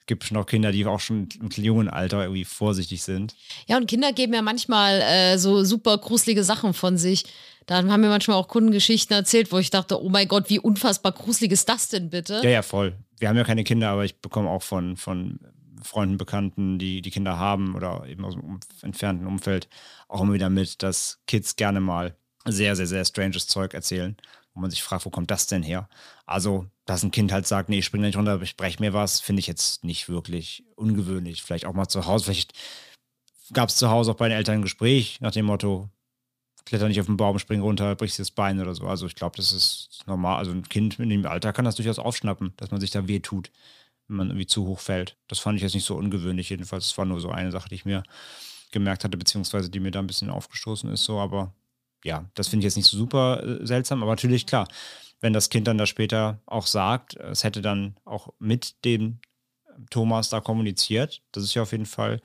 S1: Es gibt schon auch Kinder, die auch schon im jungen Alter irgendwie vorsichtig sind.
S2: Ja, und Kinder geben ja manchmal äh, so super gruselige Sachen von sich. Dann haben mir manchmal auch Kundengeschichten erzählt, wo ich dachte, oh mein Gott, wie unfassbar gruselig ist das denn bitte?
S1: Ja, ja, voll. Wir haben ja keine Kinder, aber ich bekomme auch von, von Freunden, Bekannten, die die Kinder haben oder eben aus dem entfernten Umfeld auch immer wieder mit, dass Kids gerne mal sehr, sehr, sehr stranges Zeug erzählen, wo man sich fragt, wo kommt das denn her? Also, dass ein Kind halt sagt, nee, ich springe nicht runter, ich breche mir was, finde ich jetzt nicht wirklich ungewöhnlich. Vielleicht auch mal zu Hause, vielleicht gab es zu Hause auch bei den Eltern ein Gespräch nach dem Motto, kletter nicht auf den Baum, spring runter, brichst dir das Bein oder so. Also ich glaube, das ist normal. Also ein Kind in dem Alter kann das durchaus aufschnappen, dass man sich da weh tut wenn man irgendwie zu hoch fällt. Das fand ich jetzt nicht so ungewöhnlich, jedenfalls. Das war nur so eine Sache, die ich mir gemerkt hatte, beziehungsweise die mir da ein bisschen aufgestoßen ist, so, aber ja, das finde ich jetzt nicht so super äh, seltsam, aber natürlich, klar, wenn das Kind dann da später auch sagt, es hätte dann auch mit dem Thomas da kommuniziert, das ist ja auf jeden Fall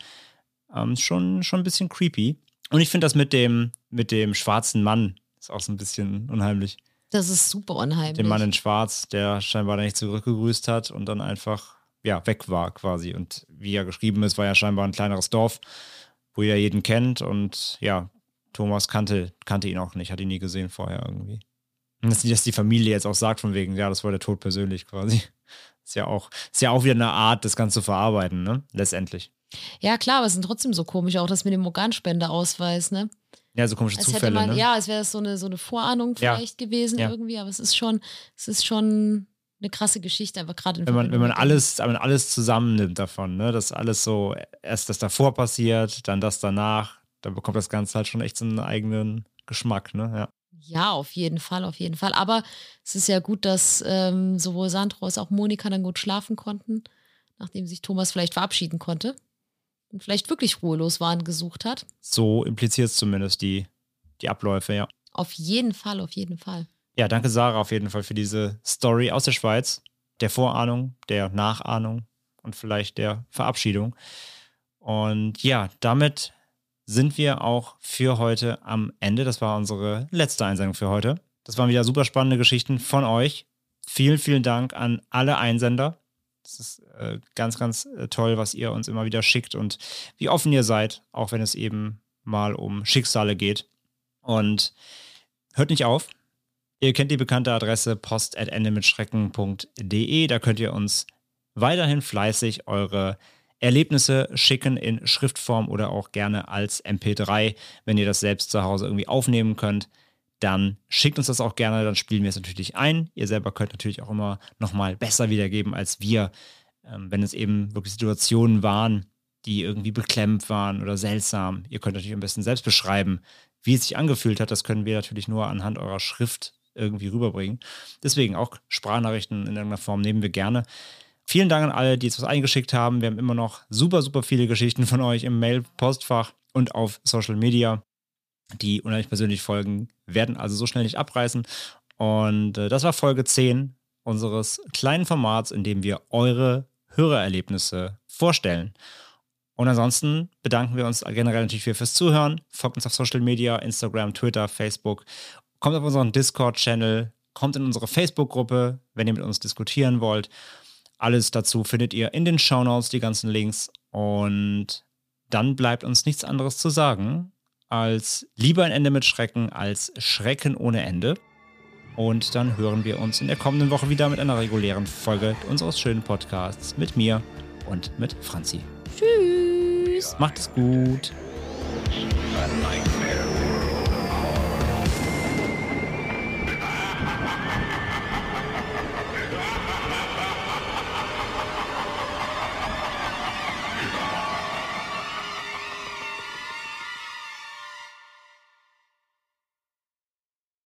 S1: ähm, schon, schon ein bisschen creepy. Und ich finde das mit dem, mit dem schwarzen Mann ist auch so ein bisschen unheimlich.
S2: Das ist super unheimlich.
S1: Den Mann in Schwarz, der scheinbar da nicht zurückgegrüßt hat und dann einfach ja, weg war quasi. Und wie er geschrieben ist, war ja scheinbar ein kleineres Dorf, wo jeder jeden kennt. Und ja, Thomas kannte, kannte ihn auch nicht, hat ihn nie gesehen vorher irgendwie. Und dass, dass die Familie jetzt auch sagt, von wegen, ja, das war der Tod persönlich quasi. Ist ja auch, ist ja auch wieder eine Art, das Ganze zu verarbeiten, ne? Letztendlich.
S2: Ja, klar, aber es sind trotzdem so komisch, auch das mit dem Organspendeausweis, ne?
S1: Ja, so komische
S2: Als
S1: Zufälle,
S2: hätte man,
S1: ne?
S2: ja, als wäre es so eine, so eine Vorahnung
S1: Ja.
S2: vielleicht gewesen
S1: Ja.
S2: irgendwie, aber es ist schon, es ist schon eine krasse Geschichte, aber gerade
S1: wenn man, wenn man alles, wenn man alles zusammennimmt davon, ne, dass alles so erst das davor passiert, dann das danach, dann bekommt das Ganze halt schon echt so einen eigenen Geschmack, ne? Ja.
S2: Ja, auf jeden Fall, auf jeden Fall. Aber es ist ja gut, dass ähm, sowohl Sandro als auch Monika dann gut schlafen konnten, nachdem sich Thomas vielleicht verabschieden konnte und vielleicht wirklich ruhelos waren gesucht hat.
S1: So impliziert es zumindest die, die Abläufe, ja.
S2: Auf jeden Fall, auf jeden Fall.
S1: Ja, danke Sarah auf jeden Fall für diese Story aus der Schweiz, der Vorahnung, der Nachahnung und vielleicht der Verabschiedung. Und ja, damit sind wir auch für heute am Ende. Das war unsere letzte Einsendung für heute. Das waren wieder super spannende Geschichten von euch. Vielen, vielen Dank an alle Einsender. Das ist äh, ganz, ganz äh, toll, was ihr uns immer wieder schickt und wie offen ihr seid, auch wenn es eben mal um Schicksale geht. Und hört nicht auf. Ihr kennt die bekannte Adresse post.endemitschrecken.de. Da könnt ihr uns weiterhin fleißig eure Erlebnisse schicken in Schriftform oder auch gerne als MP3. Wenn ihr das selbst zu Hause irgendwie aufnehmen könnt, dann schickt uns das auch gerne, dann spielen wir es natürlich ein. Ihr selber könnt natürlich auch immer nochmal besser wiedergeben als wir, ähm, wenn es eben wirklich Situationen waren, die irgendwie beklemmt waren oder seltsam. Ihr könnt natürlich am besten selbst beschreiben, wie es sich angefühlt hat. Das können wir natürlich nur anhand eurer Schrift irgendwie rüberbringen. Deswegen auch Sprachnachrichten in irgendeiner Form nehmen wir gerne. Vielen Dank an alle, die jetzt was eingeschickt haben. Wir haben immer noch super, super viele Geschichten von euch im Mail-Postfach und auf Social Media. Die unheimlich persönlich Folgen werden also so schnell nicht abreißen. Und äh, das war Folge 10 unseres kleinen Formats, in dem wir eure Hörererlebnisse vorstellen. Und ansonsten bedanken wir uns generell natürlich für fürs Zuhören. Folgt uns auf Social Media, Instagram, Twitter, Facebook. Kommt auf unseren Discord-Channel, kommt in unsere Facebook-Gruppe, wenn ihr mit uns diskutieren wollt. Alles dazu findet ihr in den Shownotes, die ganzen Links. Und dann bleibt uns nichts anderes zu sagen, als lieber ein Ende mit Schrecken als Schrecken ohne Ende. Und dann hören wir uns in der kommenden Woche wieder mit einer regulären Folge unseres schönen Podcasts mit mir und mit Franzi.
S2: Tschüss.
S1: Macht es gut.